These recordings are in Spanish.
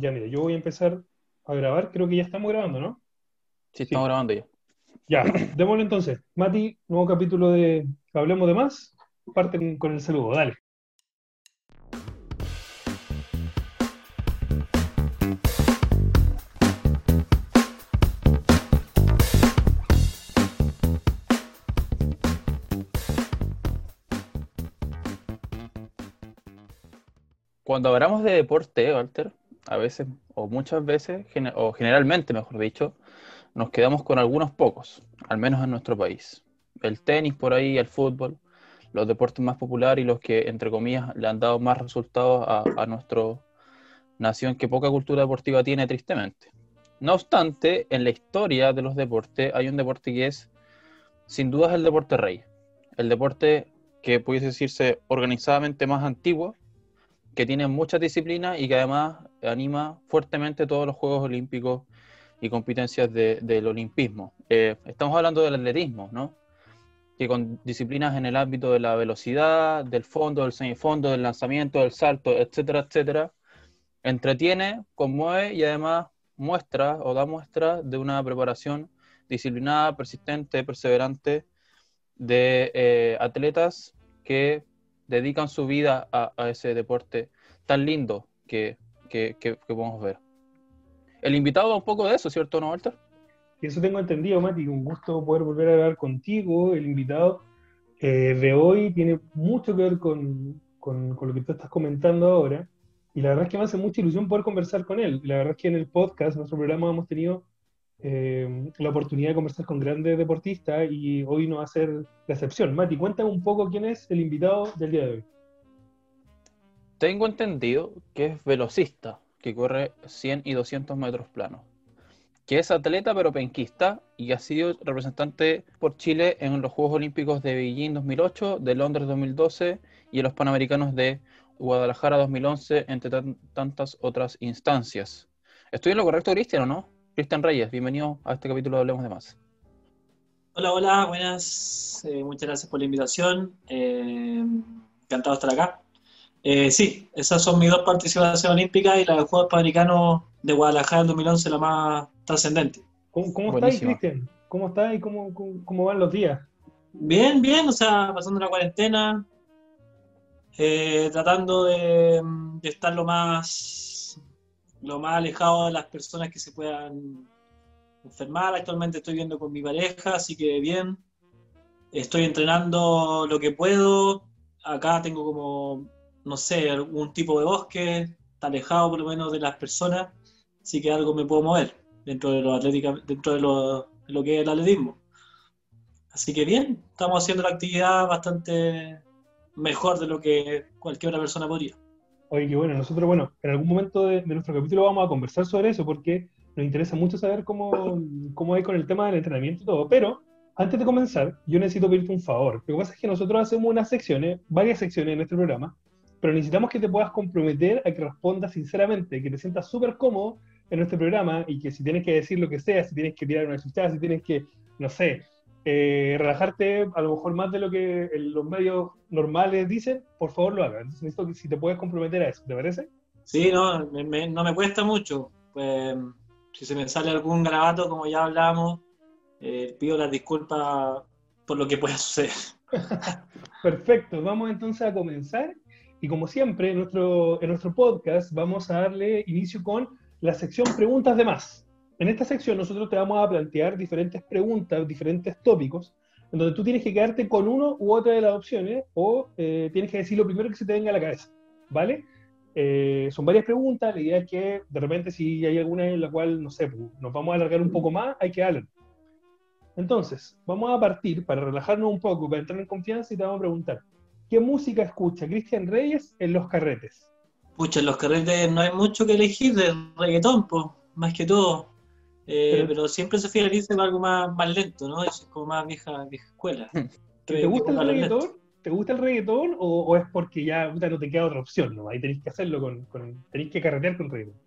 Ya, mira, yo voy a empezar a grabar. Creo que ya estamos grabando, ¿no? Sí, estamos grabando ya. Ya, démosle entonces. Mati, nuevo capítulo de Hablemos de Más. Parten con el saludo, dale. Cuando hablamos de deporte, Walter, a veces, o muchas veces, o generalmente, mejor dicho, nos quedamos con algunos pocos, al menos en nuestro país. El tenis por ahí, el fútbol, los deportes más populares y los que, entre comillas, le han dado más resultados a, a nuestra nación que poca cultura deportiva tiene, tristemente. No obstante, en la historia de los deportes hay un deporte que es, sin duda, el deporte rey. El deporte que pudiese decirse organizadamente más antiguo, que tiene muchas disciplinas y que además anima fuertemente todos los Juegos Olímpicos y competencias de- del olimpismo. Eh, estamos hablando del atletismo, ¿no? Que con disciplinas en el ámbito de la velocidad, del fondo, del semifondo, del lanzamiento, del salto, etcétera, etcétera, entretiene, conmueve y además muestra o da muestra de una preparación disciplinada, persistente, perseverante de eh, atletas que dedican su vida a, a ese deporte tan lindo que, que, que- que podemos ver. El invitado da un poco de eso, ¿cierto, no, Walter? Eso tengo entendido, Mati. Un gusto poder volver a hablar contigo. El invitado eh, de hoy tiene mucho que ver con, con- con lo que tú estás comentando ahora. Y la verdad es que me hace mucha ilusión poder conversar con él. La verdad es que en el podcast, nuestro programa, hemos tenido eh, la oportunidad de conversar con grandes deportistas y hoy no va a ser la excepción. Mati, cuéntame un poco quién es el invitado del día de hoy. Tengo entendido que es velocista, que corre 100 y 200 metros planos, que es atleta pero penquista y ha sido representante por Chile en los Juegos Olímpicos de Beijing 2008, de Londres 2012 y en los Panamericanos de Guadalajara 2011, entre tan- tantas otras instancias. ¿Estoy en lo correcto, Cristian, o no? Cristian Reyes, bienvenido a este capítulo de Hablemos de Más. Hola, hola, buenas. Eh, muchas gracias por la invitación. Eh, encantado de estar acá. Eh, sí, esas son mis dos participaciones olímpicas y la de los Juegos Panamericanos de Guadalajara del 2011 la más trascendente. ¿Cómo, cómo. Cristian? ¿Cómo estás y cómo, cómo, cómo van los días? Bien, bien, o sea, pasando la cuarentena, eh, tratando de, de estar lo más, lo más alejado de las personas que se puedan enfermar. Actualmente estoy viendo con mi pareja, así que bien. Estoy entrenando lo que puedo. Acá tengo como, no sé, algún tipo de bosque, está alejado por lo menos de las personas, así que algo me puedo mover dentro de lo atlética, dentro de lo, que es el atletismo. Así que bien, estamos haciendo la actividad bastante mejor de lo que cualquier otra persona podría. Oye, qué bueno, nosotros, bueno, en algún momento de, de nuestro capítulo vamos a conversar sobre eso porque nos interesa mucho saber cómo, cómo es con el tema del entrenamiento y todo, pero antes de comenzar, yo necesito pedirte un favor. Lo que pasa es que nosotros hacemos unas secciones, varias secciones en nuestro programa, pero necesitamos que te puedas comprometer a que respondas sinceramente, que te sientas súper cómodo en nuestro programa y que si tienes que decir lo que sea, si tienes que tirar una chuchada, si tienes que, no sé, eh, relajarte a lo mejor más de lo que los medios normales dicen, por favor lo hagas. Entonces necesito que si te puedes comprometer a eso, ¿te parece? Sí, no, me- me- no me cuesta mucho. Pues, si se me sale algún garabato, como ya hablamos, eh, pido las disculpas por lo que pueda suceder. Perfecto, vamos entonces a comenzar. Y como siempre, en nuestro, en nuestro podcast vamos a darle inicio con la sección Preguntas de Más. En esta sección nosotros te vamos a plantear diferentes preguntas, diferentes tópicos, en donde tú tienes que quedarte con uno u otra de las opciones o eh, tienes que decir lo primero que se te venga a la cabeza, ¿vale? Eh, son varias preguntas, la idea es que de repente si hay alguna en la cual, no sé, pues, nos vamos a alargar un poco más, hay que darle. Entonces, vamos a partir para relajarnos un poco, para entrar en confianza y te vamos a preguntar, ¿qué música escucha Cristian Reyes en los carretes? Pucha, en los carretes no hay mucho que elegir de reggaetón, pues, más que todo. Eh, Pero- pero, siempre se finaliza con algo más, más lento, ¿no? Es como más vieja, vieja escuela. ¿Te gusta el lento. reggaetón? ¿Te gusta el reggaetón o, o es porque ya puta, no te queda otra opción? ¿no? Ahí tenéis que hacerlo con, con tenéis que carretear con reggaetón.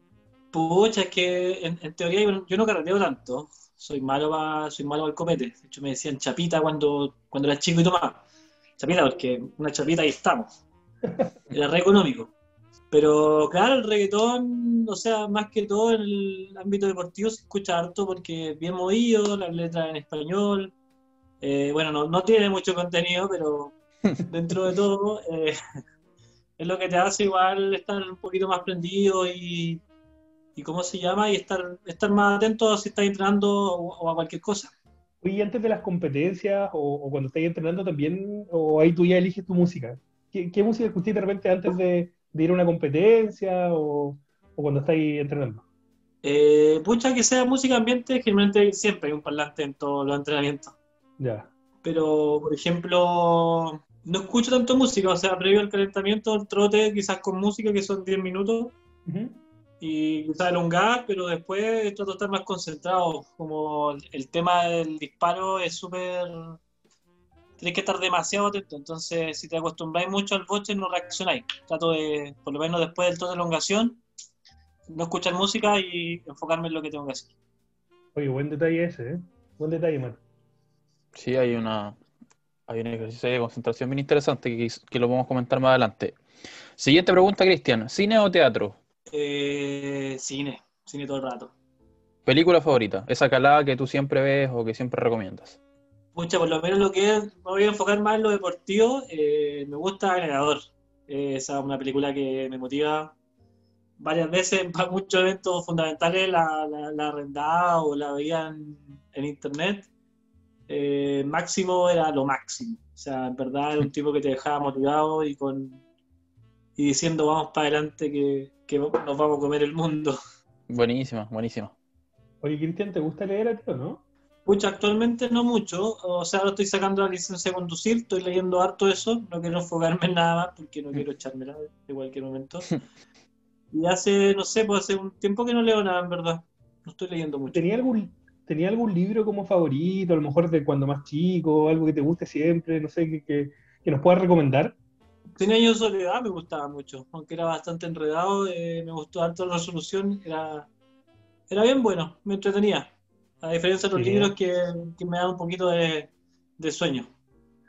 Pucha, es que en, en teoría yo, yo no carreteo tanto. Soy malo para soy malo al copete. De hecho, me decían chapita cuando, cuando era chico y tomaba. Chapita, porque una chapita ahí estamos. Era re económico. Pero claro, el reggaetón, o sea, más que todo en el ámbito deportivo se escucha harto porque es bien movido, las letras en español. Eh, bueno, no, no, tiene mucho contenido, pero dentro de todo eh, es lo que te hace igual estar un poquito más prendido y, y ¿cómo se llama? Y estar, estar más atento si estás entrenando o, a cualquier cosa. Oye, antes de las competencias o, cuando estás entrenando también, o ahí tú ya eliges tu música. ¿Qué, qué música escuchaste de repente antes de, de ir a una competencia o, cuando estáis entrenando? Eh, pucha, que sea música ambiente, generalmente siempre hay un parlante en todos los entrenamientos. Ya. Pero, por ejemplo, no escucho tanto música, o sea, previo al calentamiento, el trote quizás con música que son 10 minutos y quizás elongar, pero después trato de estar más concentrado. Como el tema del disparo es súper tienes que estar demasiado atento. Entonces, si te acostumbráis mucho al boche, no reaccionáis. Trato de, por lo menos después del todo de elongación, no escuchar música y enfocarme en lo que tengo que hacer. Oye, buen detalle ese, ¿eh? Buen detalle, man. Sí, hay una hay un ejercicio de concentración bien interesante que, que lo vamos a comentar más adelante. Siguiente pregunta, Cristian. ¿Cine o teatro? Eh, cine, cine todo el rato. ¿Película favorita? Esa calada que tú siempre ves o que siempre recomiendas. Pucha, por lo menos lo que es, me voy a enfocar más en lo deportivo. Eh, me gusta Agregador. Eh, esa es una película que me motiva varias veces para muchos eventos fundamentales. La, la, arrendada o la veía en, internet. Eh, máximo era lo máximo. O sea, en verdad era un tipo que te dejaba motivado y con y diciendo vamos para adelante que, que nos vamos a comer el mundo. Buenísima, buenísima. Oye, Cristian, ¿te gusta leer a ti o no? Pucha, actualmente no mucho. O sea, ahora estoy sacando la licencia de conducir, estoy leyendo harto eso. No quiero enfocarme en nada más porque no quiero echármela de cualquier momento. Y hace, no sé, pues hace un tiempo que no leo nada, en verdad. No estoy leyendo mucho. ¿Tenía algún, ¿tenía algún libro como favorito, a lo mejor de cuando más chico, algo que te guste siempre, no sé, que, que, nos puedas recomendar? Cien años de soledad me gustaba mucho, aunque era bastante enredado, eh, me gustó harto la resolución, era, era bien bueno, me entretenía. A diferencia de los libros que, me dan un poquito de, sueño.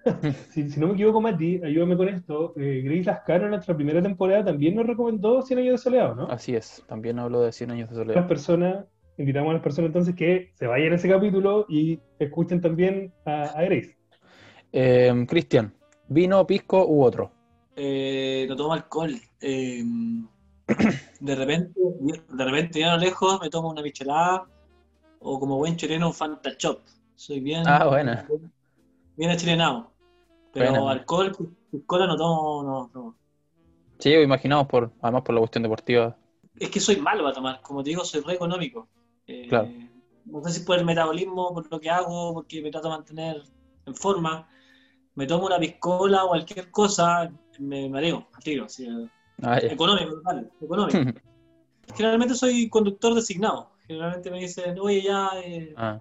si, no me equivoco, Mati, ayúdame con esto. Eh, Grace Lascano en nuestra primera temporada también nos recomendó 100 años de soleado, ¿no? Así es, también habló de 100 años de soleado. Las personas, invitamos a las personas entonces que se vayan a ese capítulo y escuchen también a, Grace. Eh, Cristian, ¿vino, pisco u otro? Eh, no tomo alcohol. Eh, de repente, de repente, ya a lo lejos, me tomo una michelada o como buen chileno, un Fanta Chop. Soy bien. Ah, buena. Bien achilenado. Pero alcohol, cola no tomo, no, no. Sí, imaginamos, por, además por la cuestión deportiva. Es que soy malo a tomar, como te digo, soy re económico. Eh, claro. No sé si por el metabolismo, por lo que hago, porque me trato de mantener en forma. Me tomo una piscola o cualquier cosa, me mareo, al tiro. Ah, económico, total, económico. Generalmente soy conductor designado. Generalmente me dicen, oye, ya, eh, ah.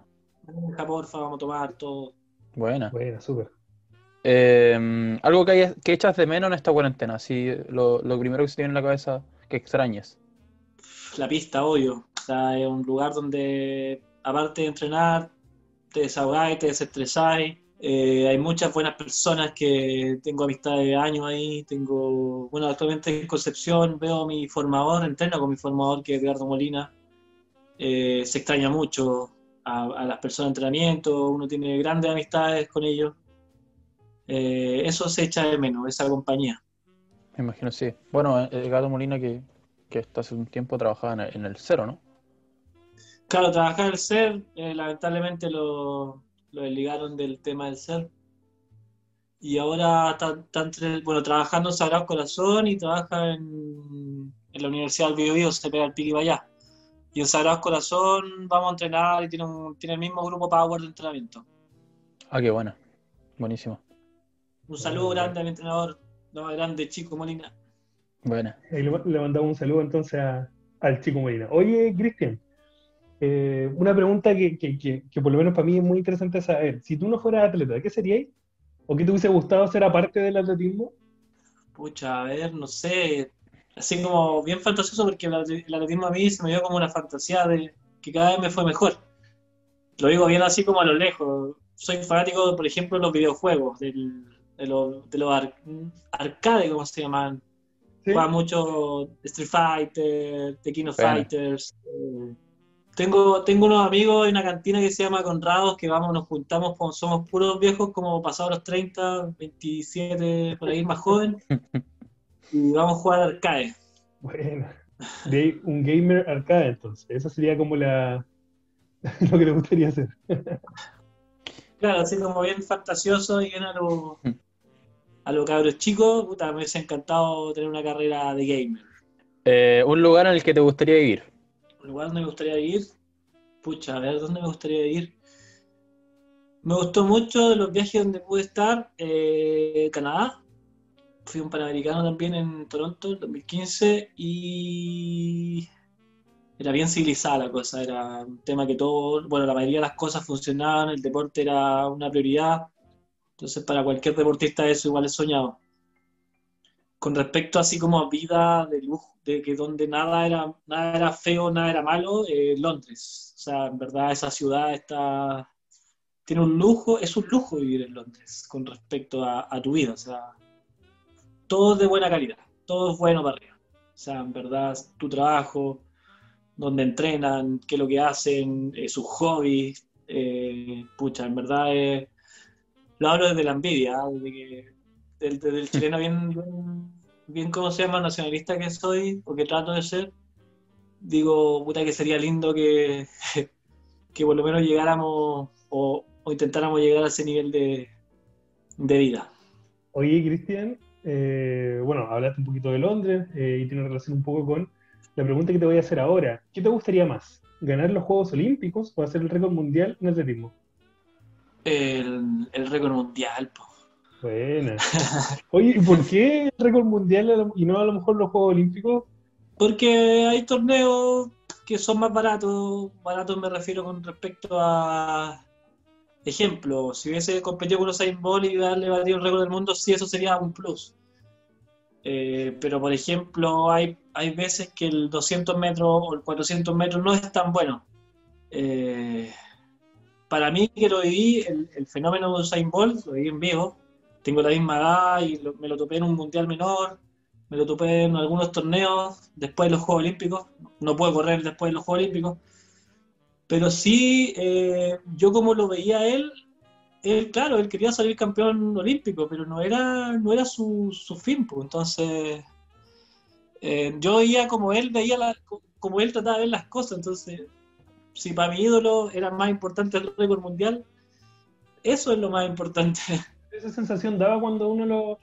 porfa, vamos a tomar todo. Buena. Buena, súper. Em, algo que, que echas de menos en esta cuarentena, así lo, primero que se tiene en la cabeza que extrañes. La pista, obvio. O sea, es un lugar donde, aparte de entrenar, te desahogáis, te desestresáis. Eh, hay muchas buenas personas que tengo amistad de años ahí. Tengo, bueno, actualmente en Concepción veo a mi formador, entreno con mi formador que es Edgardo Molina. Eh, se extraña mucho a, las personas de entrenamiento, uno tiene grandes amistades con ellos. Eh, eso se echa de menos, esa compañía. Me imagino, sí. Bueno, el eh, Gato Molina que, que hasta hace un tiempo trabajaba en el, cero, ¿no? Claro, trabajaba en el CER, lamentablemente lo, lo desligaron del tema del CER. Y ahora está, bueno, trabajando en Sagrado Corazón y trabaja en, en la Universidad del Biobío, se pega el pique allá. Y en Sagrado Corazón vamos a entrenar y tiene, un, tiene el mismo grupo Power de entrenamiento. Ah, qué bueno. Buenísimo. Un saludo grande a mi entrenador, no, grande Chico Molina. Bueno. le, mandamos un saludo entonces al Chico Molina. Oye, Cristian, eh, una pregunta que, que, que, por lo menos para mí es muy interesante saber. Si tú no fueras atleta, ¿qué serías? ¿O qué te hubiese gustado ser aparte del atletismo? Pucha, a ver, no sé así como bien fantasioso porque el, atletismo a mí se me dio como una fantasía de que cada vez me fue mejor. Lo digo bien así como a lo lejos. Soy fanático, por ejemplo, de los videojuegos, de los, de los arcades, como se llaman. ¿Sí? Juega mucho Street Fighter, of Bueno. Fighters. eh, tengo, tengo unos amigos en una cantina que se llama Conrados, que vamos, nos juntamos, con- somos puros viejos, como pasados los 30, 27, por ahí más joven, y vamos a jugar arcade. Bueno, de un gamer arcade entonces. Esa sería como la lo que te gustaría hacer. Claro, así como bien fantasioso y bien a lo, a lo cabros chicos, puta, me hubiese encantado tener una carrera de gamer. Eh, un lugar en el que te gustaría vivir. Un lugar donde me gustaría ir, pucha, a ver, ¿dónde me gustaría ir? Me gustó mucho los viajes donde pude estar, eh, Canadá. Fui un panamericano también en Toronto en 2015 y era bien civilizada la cosa, era un tema que todo, bueno, la mayoría de las cosas funcionaban, el deporte era una prioridad, entonces para cualquier deportista eso igual es soñado. Con respecto así como a vida de lujo, de que donde nada era, nada era feo, nada era malo, eh, Londres. O sea, en verdad esa ciudad está, tiene un lujo, es un lujo vivir en Londres con respecto a, a tu vida. O sea, todo es de buena calidad, todo es bueno para arriba. O sea, en verdad, tu trabajo, donde entrenan, qué es lo que hacen, eh, sus hobbies, eh, pucha, en verdad eh, lo hablo desde la envidia, ¿ah? desde que, desde el chileno bien, bien, bien, ¿cómo se llama? Nacionalista que soy, o que trato de ser, digo, puta que sería lindo que, que por lo menos llegáramos o, o intentáramos llegar a ese nivel de, de vida. Oye, Cristian, eh, bueno, hablaste un poquito de Londres eh, y tiene relación un poco con la pregunta que te voy a hacer ahora. ¿Qué te gustaría más? ¿Ganar los Juegos Olímpicos o hacer el récord mundial en atletismo? El, el récord mundial, po. Buena. Oye, ¿y por qué el récord mundial y no a lo mejor los Juegos Olímpicos? Porque hay torneos que son más baratos, baratos me refiero con respecto a, ejemplo, si hubiese competido con Usain Bolt y darle batido el récord del mundo, sí, eso sería un plus. Eh, pero, por ejemplo, hay, hay veces que el 200 metros o el 400 metros no es tan bueno. Eh, para mí, que lo viví, el, fenómeno de Usain Bolt, lo viví en vivo, tengo la misma edad y me lo topé en un mundial menor, me lo topé en algunos torneos después de los Juegos Olímpicos, no puedo correr después de los Juegos Olímpicos, pero sí, eh, yo como lo veía él, él, claro, él quería salir campeón olímpico, pero no era, no era su, su fin, pues, entonces eh, yo veía como él veía la- como él trataba de ver las cosas, entonces si para mi ídolo era más importante el récord mundial, eso es lo más importante. Esa sensación daba cuando uno lo,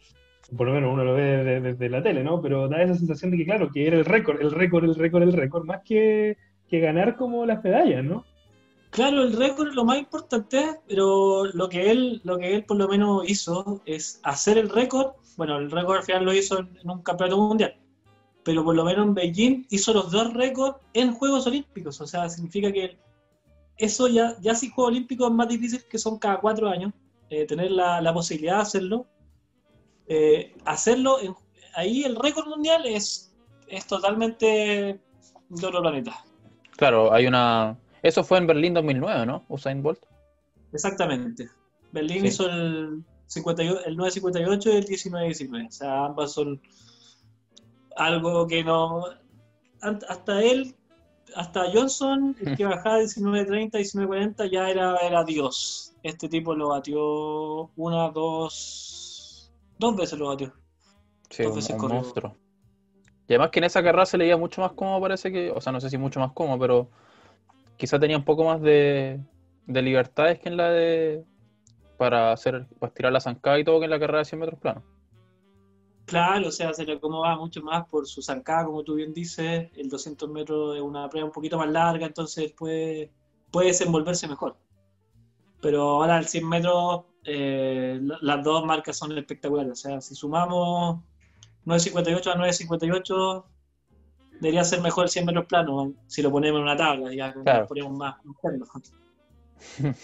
por lo menos uno lo ve desde, desde la tele, ¿no? Pero da esa sensación de que, claro, que era el récord, el récord, el récord, el récord, más que, que ganar como las medallas, ¿no? Claro, el récord es lo más importante, pero lo que él, lo que él por lo menos hizo es hacer el récord. Bueno, el récord al final lo hizo en, un campeonato mundial, pero por lo menos en Beijing hizo los dos récords en Juegos Olímpicos. O sea, significa que eso ya, ya si Juegos Olímpicos es más difícil, que son cada cuatro años, eh, tener la, la posibilidad de hacerlo. Eh, hacerlo, ahí el récord mundial es, es totalmente de otro planeta. Claro, hay una. Eso fue en Berlín 2009, ¿no? Usain Bolt. Exactamente. Berlín Sí. hizo el, 58, el 958 y el 1919. O sea, ambas son algo que no. Hasta él, hasta Johnson, el que bajaba de 1930 y 1940, ya era, era Dios. Este tipo lo batió una, dos. Dos veces lo batió. Sí, Dos un, veces un corrió. monstruo. Y además que en esa carrera se leía mucho más cómodo, parece que. O sea, no sé si mucho más cómodo, pero quizá tenía un poco más de, de libertades que en la de. Para hacer, para estirar la zancada y todo que en la carrera de 100 metros plano. Claro, o sea, se le acomoda mucho más por su zancada, como tú bien dices. El 200 metros es una prueba un poquito más larga, entonces puede, puede desenvolverse mejor. Pero ahora el 100 metros, eh, la- las dos marcas son espectaculares. O sea, si sumamos 9.58 a 9.58, debería ser mejor el 100 metros plano, si lo ponemos en una tabla, ya Claro. nos ponemos más.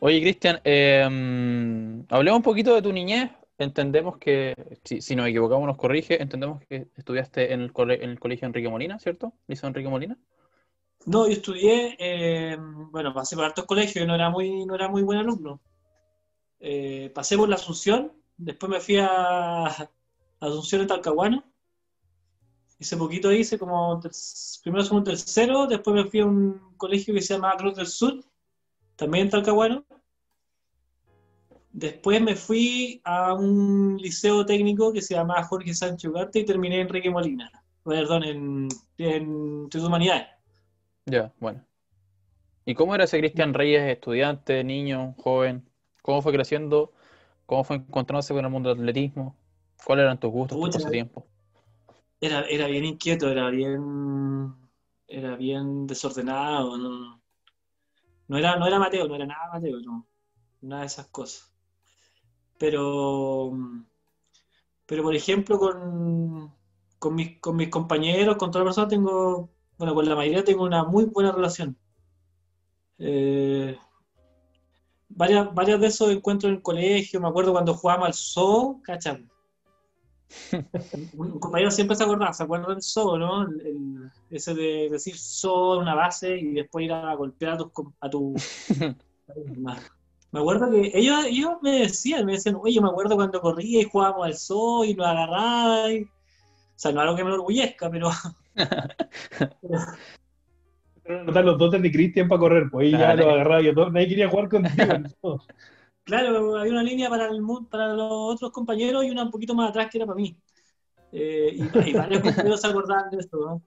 Oye, Cristian, eh, mm, hablemos un poquito de tu niñez. Entendemos que, si, si nos equivocamos, nos corrige. Entendemos que estudiaste en el, cole- en el colegio Enrique Molina, ¿cierto? Liceo Enrique Molina. No, yo estudié, eh, bueno, pasé por hartos colegios, no era muy, no era muy buen alumno. Eh, pasé por la Asunción, después me fui a Asunción en Talcahuano, Hice poquito, hice como primero, segundo, tercero, después me fui a un colegio que se llama Cruz del Sur, también en Talcahuano. Después me fui a un liceo técnico que se llama Jorge Sánchez Ugarte y terminé en Enrique Molina, perdón, en, en Humanidades. Ya, bueno. ¿Y cómo era ese Cristian Reyes, estudiante, niño, joven? ¿Cómo fue creciendo? ¿Cómo fue encontrándose con el mundo del atletismo? ¿Cuáles eran tus gustos, tus pasatiempos? Era, era bien inquieto, era bien, era bien desordenado, no, no era, no era Mateo, no era nada Mateo, no, nada de esas cosas. Pero, pero por ejemplo, con, con, mis, con mis compañeros, con toda la persona, tengo, bueno, con la mayoría tengo una muy buena relación. Eh, varias, varias de esos encuentros en el colegio, me acuerdo cuando jugábamos al zoo, ¿cachai? Un compañero siempre se acuerda, se acuerda del zoo, ¿no? ese de decir zoo en una base y después ir a golpear a tu... A tu me acuerdo que ellos, ellos me decían, me decían, oye, me acuerdo cuando corría y jugábamos al zoo y nos agarraba. Y... O sea, no algo que me orgullezca, pero... pero... notar los dotes de Cristian para correr, pues ahí ya lo agarraba y nadie quería jugar contigo. Claro, había una línea para, el, para los otros compañeros y una un poquito más atrás que era para mí. Eh, y, varios compañeros se acordaban de esto, ¿no?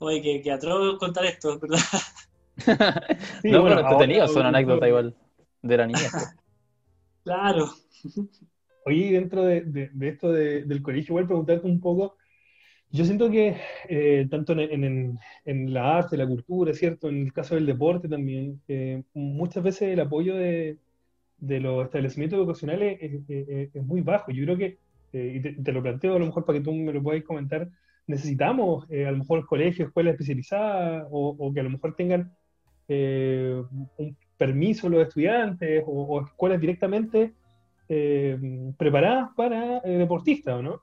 Oye, que, que atroz contar esto, ¿verdad? sí, no, bueno, entretenido, son anécdotas igual de la niña. Pues. claro. Oye, dentro de, de, esto del colegio, igual preguntarte un poco, yo siento que eh, tanto en, en, en, la arte, la cultura, ¿cierto? En el caso del deporte también, eh, muchas veces el apoyo de, de los establecimientos educacionales es, muy bajo. Yo creo que, eh, y te, lo planteo a lo mejor para que tú me lo puedas comentar, necesitamos eh, a lo mejor colegios, escuelas especializadas o, que a lo mejor tengan eh, un permiso los estudiantes o, escuelas directamente preparadas para deportistas, ¿o no?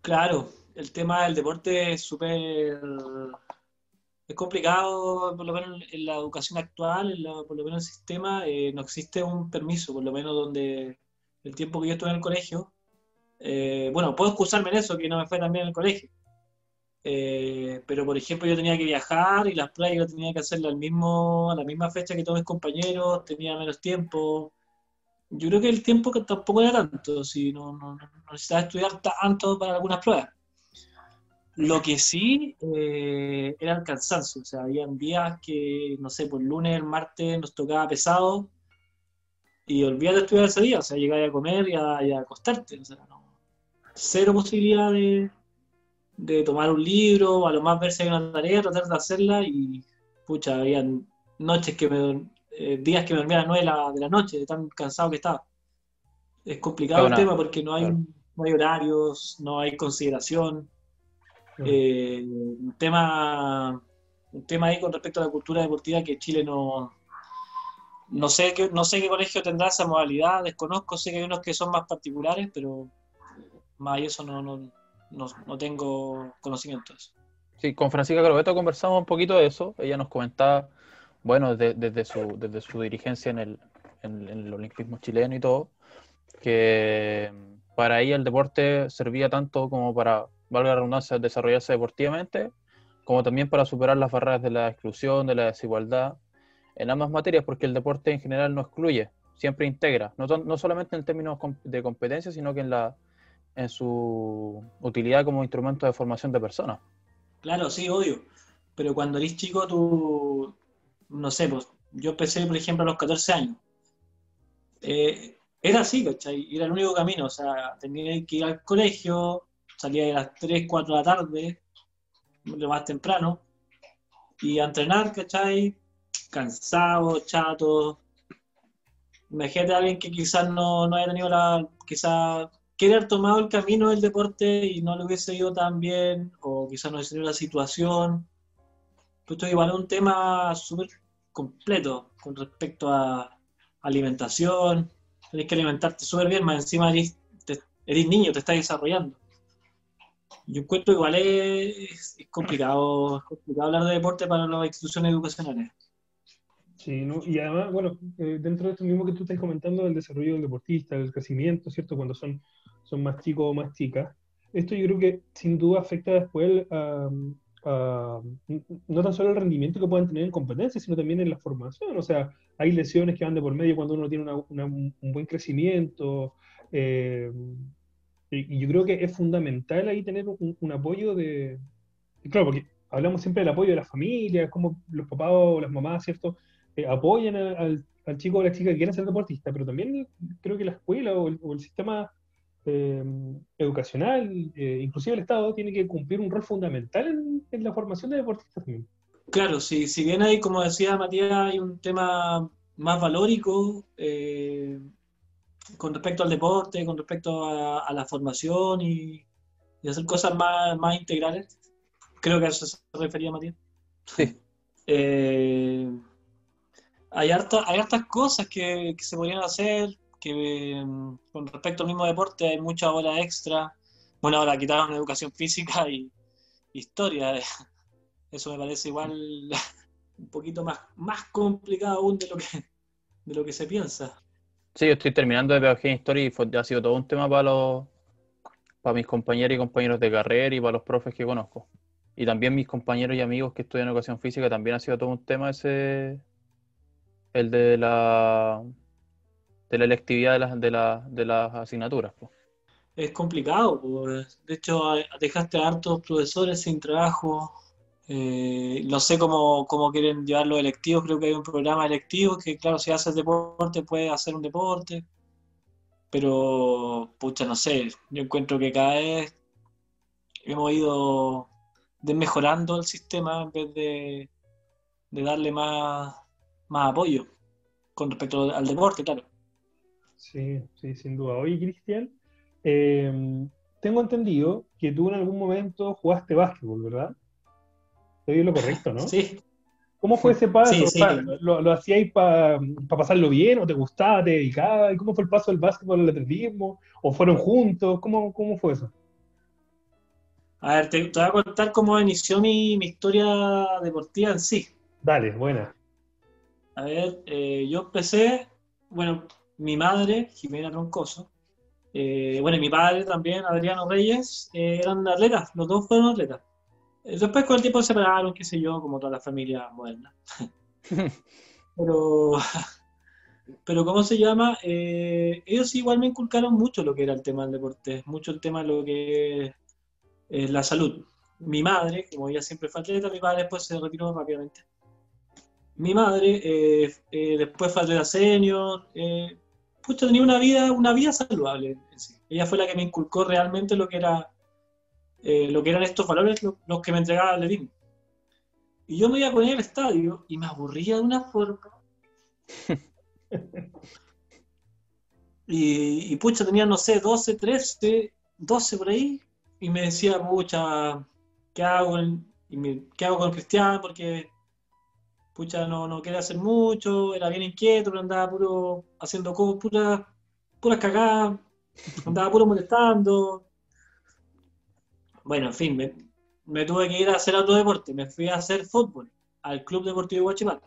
Claro, el tema del deporte es súper es complicado, por lo menos en la educación actual, por lo menos en el sistema, eh, no existe un permiso, por lo menos donde el tiempo que yo estuve en el colegio, eh, bueno, puedo excusarme en eso, que no me fue tan bien en el colegio, eh, pero por ejemplo yo tenía que viajar y las pruebas yo tenía que hacerlas al mismo, a la misma fecha que todos mis compañeros, tenía menos tiempo. Yo creo que el tiempo tampoco era tanto, si no, no, no necesitaba estudiar tanto para algunas pruebas. Lo que sí eh, era el cansancio, o sea, había días que, no sé, por lunes, el martes nos tocaba pesado y olvidar de estudiar ese día, o sea, llegar a comer y a, acostarte, o sea, no, cero posibilidad de, de, tomar un libro, a lo más ver si hay una tarea, tratar de hacerla y, pucha, había noches que me, eh, días que me dormía a las 9 de la, de la, noche, de tan cansado que estaba. Es complicado el tema porque no hay, no hay horarios, no hay consideración. Eh, un, tema, un tema ahí con respecto a la cultura deportiva que Chile no, no sé, qué, no sé qué colegio tendrá esa modalidad, desconozco, sé que hay unos que son más particulares, pero más y eso no, no, no, tengo conocimiento de eso. Sí, con Francisca Carbeto conversamos un poquito de eso, ella nos comentaba, bueno, desde, su, desde su dirigencia en el, en el olimpismo chileno y todo, que para ella el deporte servía tanto como para valga la redundancia, desarrollarse deportivamente, como también para superar las barreras de la exclusión, de la desigualdad, en ambas materias, porque el deporte en general no excluye, siempre integra, no, no solamente en términos de competencia, sino que en, la, en su utilidad como instrumento de formación de personas. Claro, sí, obvio. Pero cuando eres chico, tú, no sé, pues yo empecé, por ejemplo, a los 14 años. Eh, era así, ¿cachai? Era el único camino, o sea, tenía que ir al colegio, salía a las 3, 4 de la tarde, lo más temprano, y a entrenar, ¿cachai? Cansado, chato. Imagínate a alguien que quizás no, no haya tenido la, quizás quiere haber tomado el camino del deporte y no lo hubiese ido tan bien, o quizás no hubiese tenido la situación. Esto igual es un tema súper completo con respecto a alimentación. Tienes que alimentarte súper bien, más encima eres, eres niño, te estás desarrollando yo encuentro igual es, es, complicado, es complicado hablar de deporte para las instituciones educacionales. Sí, ¿no? y además, bueno, eh, dentro de esto mismo que tú estás comentando, del desarrollo del deportista, del crecimiento, ¿cierto? Cuando son, son más chicos o más chicas, esto yo creo que sin duda afecta después a, no tan solo el rendimiento que pueden tener en competencias, sino también en la formación. O sea, hay lesiones que van de por medio cuando uno tiene un buen crecimiento. Eh, y yo creo que es fundamental ahí tener un, apoyo de... Claro, porque hablamos siempre del apoyo de la familia, como los papás o las mamás, ¿cierto? Eh, apoyan al, chico o la chica que quieren ser deportista, pero también creo que la escuela o el, sistema eh, educacional, eh, inclusive el Estado, tiene que cumplir un rol fundamental en, la formación de deportistas también. Claro, si, si bien hay, como decía Matías, hay un tema más valórico, con respecto al deporte, con respecto a, la formación y, hacer cosas más, más, integrales. Creo que a eso se refería Matías. Sí. Eh, hay, harta, hay hartas cosas que, se podrían hacer, que mm, con respecto al mismo deporte hay mucha hora extra. Bueno, ahora quitaron educación física y historia. Eso me parece igual un poquito más, más complicado aún de lo que, de lo que se piensa. Sí, yo estoy terminando de Pedagogía en Historia y ha sido todo un tema para los para mis compañeros y compañeros de carrera y para los profes que conozco. Y también mis compañeros y amigos que estudian educación física también ha sido todo un tema ese el de la de la electividad de las de, de las asignaturas. Es complicado, de hecho dejaste a hartos profesores sin trabajo, eh, no sé cómo, quieren llevar los electivos, creo que hay un programa electivo que, claro, si haces deporte, puedes hacer un deporte, pero, pucha, no sé, yo encuentro que cada vez hemos ido desmejorando el sistema en vez de, darle más, más apoyo con respecto al deporte, claro. Sí, sí, sin duda. Oye, Cristian, eh, tengo entendido que tú en algún momento jugaste básquetbol, ¿verdad? Estoy lo correcto, ¿no? Sí. ¿Cómo fue ese paso? ¿Lo, lo hacíais para pasarlo bien o te gustaba, te dedicabas? ¿Cómo fue el paso del básquetbol al atletismo? ¿O fueron juntos? ¿Cómo, cómo fue eso? A ver, te, voy a contar cómo inició mi, historia deportiva en sí. Dale, buena. A ver, eh, yo empecé, bueno, mi madre, Jimena Troncoso, eh, bueno, y mi padre también, Adriano Reyes, eh, eran atletas, los dos fueron atletas. Eh, después con el tiempo se separaron, qué sé yo, como toda la familia moderna. pero, pero ¿cómo se llama? Eh, ellos igual me inculcaron mucho lo que era el tema del deporte, mucho el tema de lo que es la salud. Mi madre, como ella siempre fue atleta, mi padre después se retiró rápidamente. Mi madre eh, después fue atleta senior, pucha, tenía una vida, una vida saludable. Ella fue la que me inculcó realmente lo que era eh, lo que eran estos valores los, que me entregaba Levin. Y yo me iba a poner al estadio y me aburría de una forma. y, y, pucha, tenía, no sé, 12, 13, 12 por ahí. Y me decía, pucha, ¿qué hago, y me, ¿qué hago con Cristian? Porque, pucha, no, no quería hacer mucho, era bien inquieto, pero andaba puro haciendo cosas, puras, puras cagadas, andaba puro molestando bueno, en fin, me, tuve que ir a hacer otro deporte. Me fui a hacer fútbol al Club Deportivo Guachipato.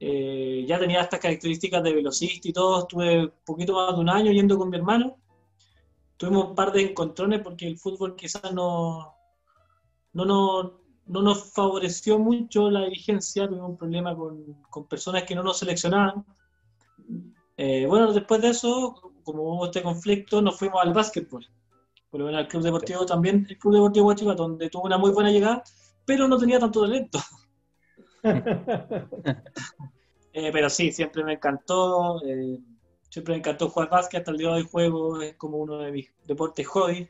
Eh, ya tenía estas características de velocista y todo. Estuve un poquito más de un año yendo con mi hermano. Tuvimos un par de encontrones porque el fútbol quizás no, no, no, no nos favoreció mucho la dirigencia. Tuvimos un problema con, con personas que no nos seleccionaban. Eh, bueno, después de eso, como hubo este conflicto, nos fuimos al básquetbol por lo menos el Club Deportivo también, el Club Deportivo Guachipato, donde tuvo una muy buena llegada, pero no tenía tanto talento. Eh, pero sí, siempre me encantó, eh, siempre me encantó jugar básquet, hasta el día de hoy juego, es como uno de mis deportes hobby.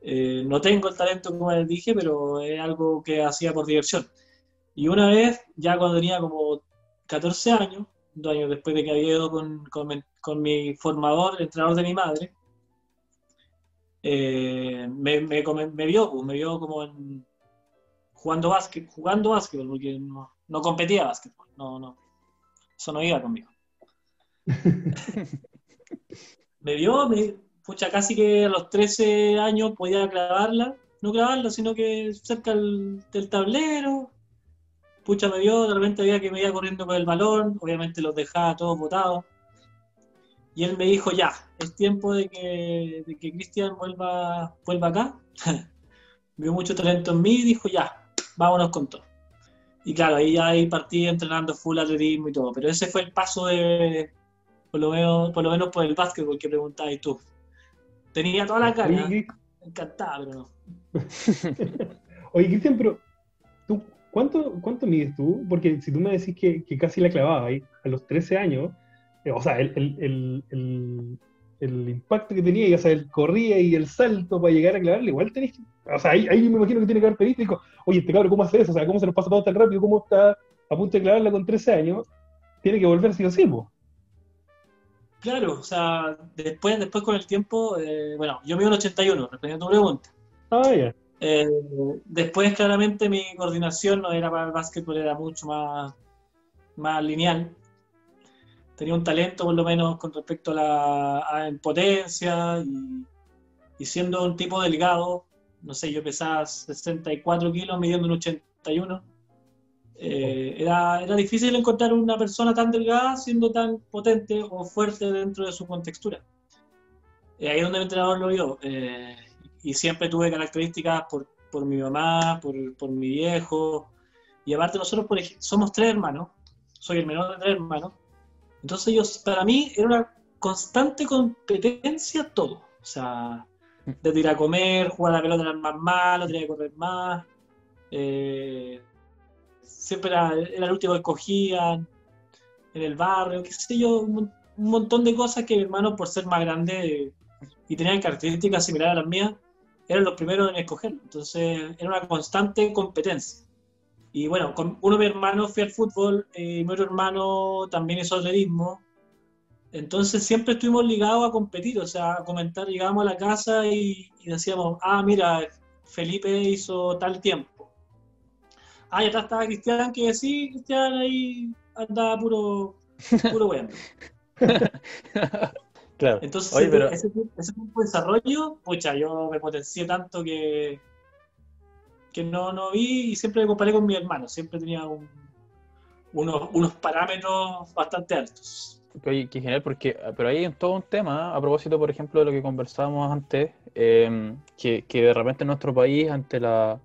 Eh, no tengo el talento como les dije, pero es algo que hacía por diversión. Y una vez, ya cuando tenía como 14 años, dos años después de que había ido con, con, con mi formador, el entrenador de mi madre, eh, me, me, me, vio, pues, me vio como en, jugando básquet, jugando básquetbol, porque no, no competía básquetbol, no, no, eso no iba conmigo. me vio, me, pucha, casi que a los 13 años podía clavarla, no clavarla, sino que cerca del, tablero, pucha, me vio, de repente veía que me iba corriendo con el balón, obviamente los dejaba todos botados. Y él me dijo, ya, es tiempo de que, de que Cristian vuelva, vuelva acá. Vio mucho talento en mí y dijo, ya, vámonos con todo. Y claro, ahí ya ahí partí entrenando full atletismo y todo. Pero ese fue el paso de, por lo menos por, lo menos por el básquetbol que preguntabas tú. Tenía toda la cara, encantada, pero no. Oye, Cristian, pero ¿tú cuánto, cuánto mides tú? Porque si tú me decís que, que casi la clavaba ahí a los 13 años, o sea, el, el, el, el, impacto que tenía, y, o sea, el corría y el salto para llegar a clavarle, igual tenés que, o sea, ahí, ahí me imagino que tiene que haber pedido y dijo, oye, este cabrón, ¿cómo hace eso? O sea, ¿cómo se nos pasa todo tan rápido? ¿Cómo está a punto de clavarla con 13 años? Tiene que volver sí o sí, Claro, o sea, después, después con el tiempo, eh, bueno, yo mido en 81, respondiendo a tu pregunta. Ah, ya. Eh, después, claramente, mi coordinación no era para el básquetbol, era mucho más, más lineal. Tenía un talento, por lo menos, con respecto a la potencia y, y, siendo un tipo delgado, no sé, yo pesaba 64 kilos, midiendo un 81. Eh, era, era difícil encontrar una persona tan delgada siendo tan potente o fuerte dentro de su contextura. Eh, ahí es donde el entrenador lo vio. Eh, y siempre tuve características por, por mi mamá, por, por, mi viejo. Y aparte nosotros por ejemplo, somos tres hermanos. Soy el menor de tres hermanos. Entonces ellos, para mí era una constante competencia todo. O sea, de ir a comer, jugar a la pelota era más malo, tenía que correr más. Eh, siempre era, el último que escogían en el barrio, qué sé yo, un, montón de cosas que mi hermano, por ser más grande y tenían características similares a las mías, eran los primeros en escoger. Entonces era una constante competencia. Y bueno, con uno de mis hermanos fui al fútbol, y mi otro hermano también hizo atletismo. Entonces siempre estuvimos ligados a competir, o sea, a comentar, llegábamos a la casa y, y decíamos, ah, mira, Felipe hizo tal tiempo Ah, y atrás estaba Cristian, que sí, Cristian ahí andaba puro, puro bueno. claro. Entonces, ese, pero... ese, de desarrollo, pucha, yo me potencié tanto que, que no, no vi y siempre comparé con mi hermano. Siempre tenía unos, unos parámetros bastante altos. Oye, qué genial, porque, pero ahí hay todo un tema, a propósito, por ejemplo, de lo que conversábamos antes, eh, que, que de repente en nuestro país, ante la,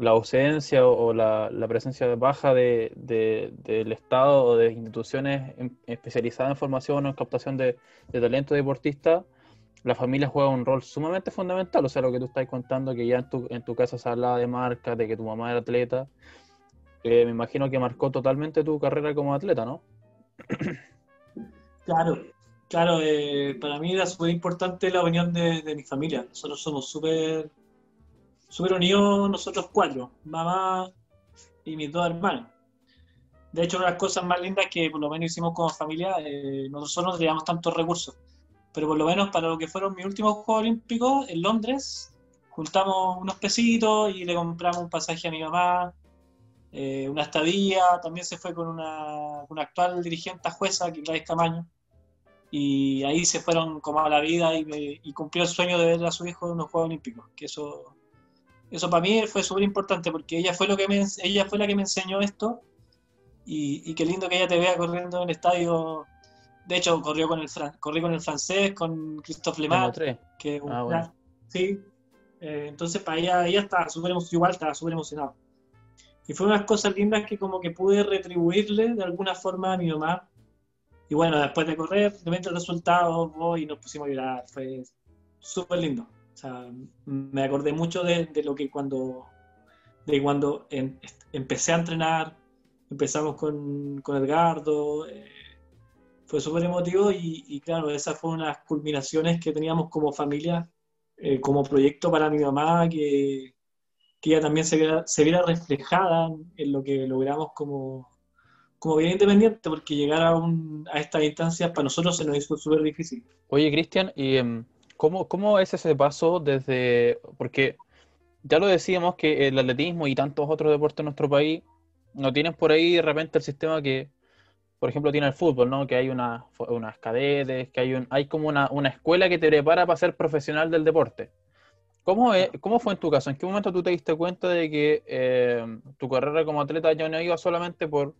la ausencia o la, presencia baja de, del Estado o de instituciones especializadas en formación o en captación de, talento deportista, la familia juega un rol sumamente fundamental. O sea, lo que tú estás contando, que ya en tu, en tu casa se hablaba de marca, de que tu mamá era atleta, eh, me imagino que marcó totalmente tu carrera como atleta, ¿no? Claro, claro. Eh, para mí era súper importante la opinión de, de mi familia. Nosotros somos súper súper unidos nosotros cuatro, mamá y mis dos hermanos. De hecho, una de las cosas más lindas que por lo menos hicimos como familia, eh, nosotros no teníamos tantos recursos, pero por lo menos para lo que fueron mis últimos Juegos Olímpicos en Londres, juntamos unos pesitos y le compramos un pasaje a mi mamá, eh, una estadía, también se fue con una, una actual dirigente jueza, que Gladys Camaño, y ahí se fueron como a la vida y, y, cumplió el sueño de ver a su hijo en unos Juegos Olímpicos, que eso eso para mí fue súper importante porque ella fue, lo que me, ella fue la que me enseñó esto y, qué lindo que ella te vea corriendo en el estadio. De hecho, corrió con el corrí con el francés, con Christophe Lemar, que ah, sí. Eh, entonces para ella, ella estaba súper igual estaba súper emocionada. Y fue unas cosas lindas que como que pude retribuirle de alguna forma a mi mamá. Y bueno, después de correr, de el resultado, voy y nos pusimos a llorar. Fue súper lindo sea, me acordé mucho de, lo que cuando, de cuando em, empecé a entrenar, empezamos con, con Edgardo, eh, fue súper emotivo y, claro, esas fueron las culminaciones que teníamos como familia, eh, como proyecto para mi mamá, que, que ella también se viera, se viera reflejada en lo que logramos como, como bien independiente, porque llegar a, un, a estas instancias para nosotros se nos hizo súper difícil. Oye, Cristian, y... Em, ¿Cómo, ¿Cómo es ese paso desde.? Porque ya lo decíamos que el atletismo y tantos otros deportes en nuestro país no tienen por ahí de repente el sistema que, por ejemplo, tiene el fútbol, ¿no? Que hay una, unas cadetes, que hay, un, hay como una, una escuela que te prepara para ser profesional del deporte. ¿Cómo, ¿Cómo fue en tu caso? ¿En qué momento tú te diste cuenta de que eh, tu carrera como atleta ya no iba solamente por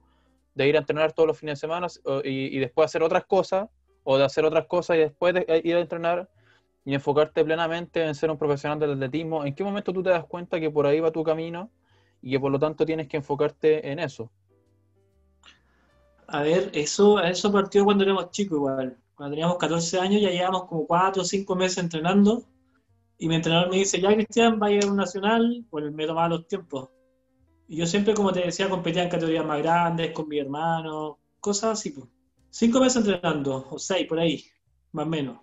de ir a entrenar todos los fines de semana y, y después hacer otras cosas, o de hacer otras cosas y después de eh, ir a entrenar y enfocarte plenamente en ser un profesional del atletismo, ¿en qué momento tú te das cuenta que por ahí va tu camino y que por lo tanto tienes que enfocarte en eso? A ver, eso, eso partió cuando éramos chicos igual. Cuando teníamos 14 años ya llevamos como 4 o 5 meses entrenando y mi entrenador me dice, ya Cristian, va a ir a un nacional, pues me tomaba los tiempos. Y yo siempre, como te decía, competía en categorías más grandes, con mi hermano, cosas así. Pues. Cinco meses entrenando, o seis, por ahí, más o menos.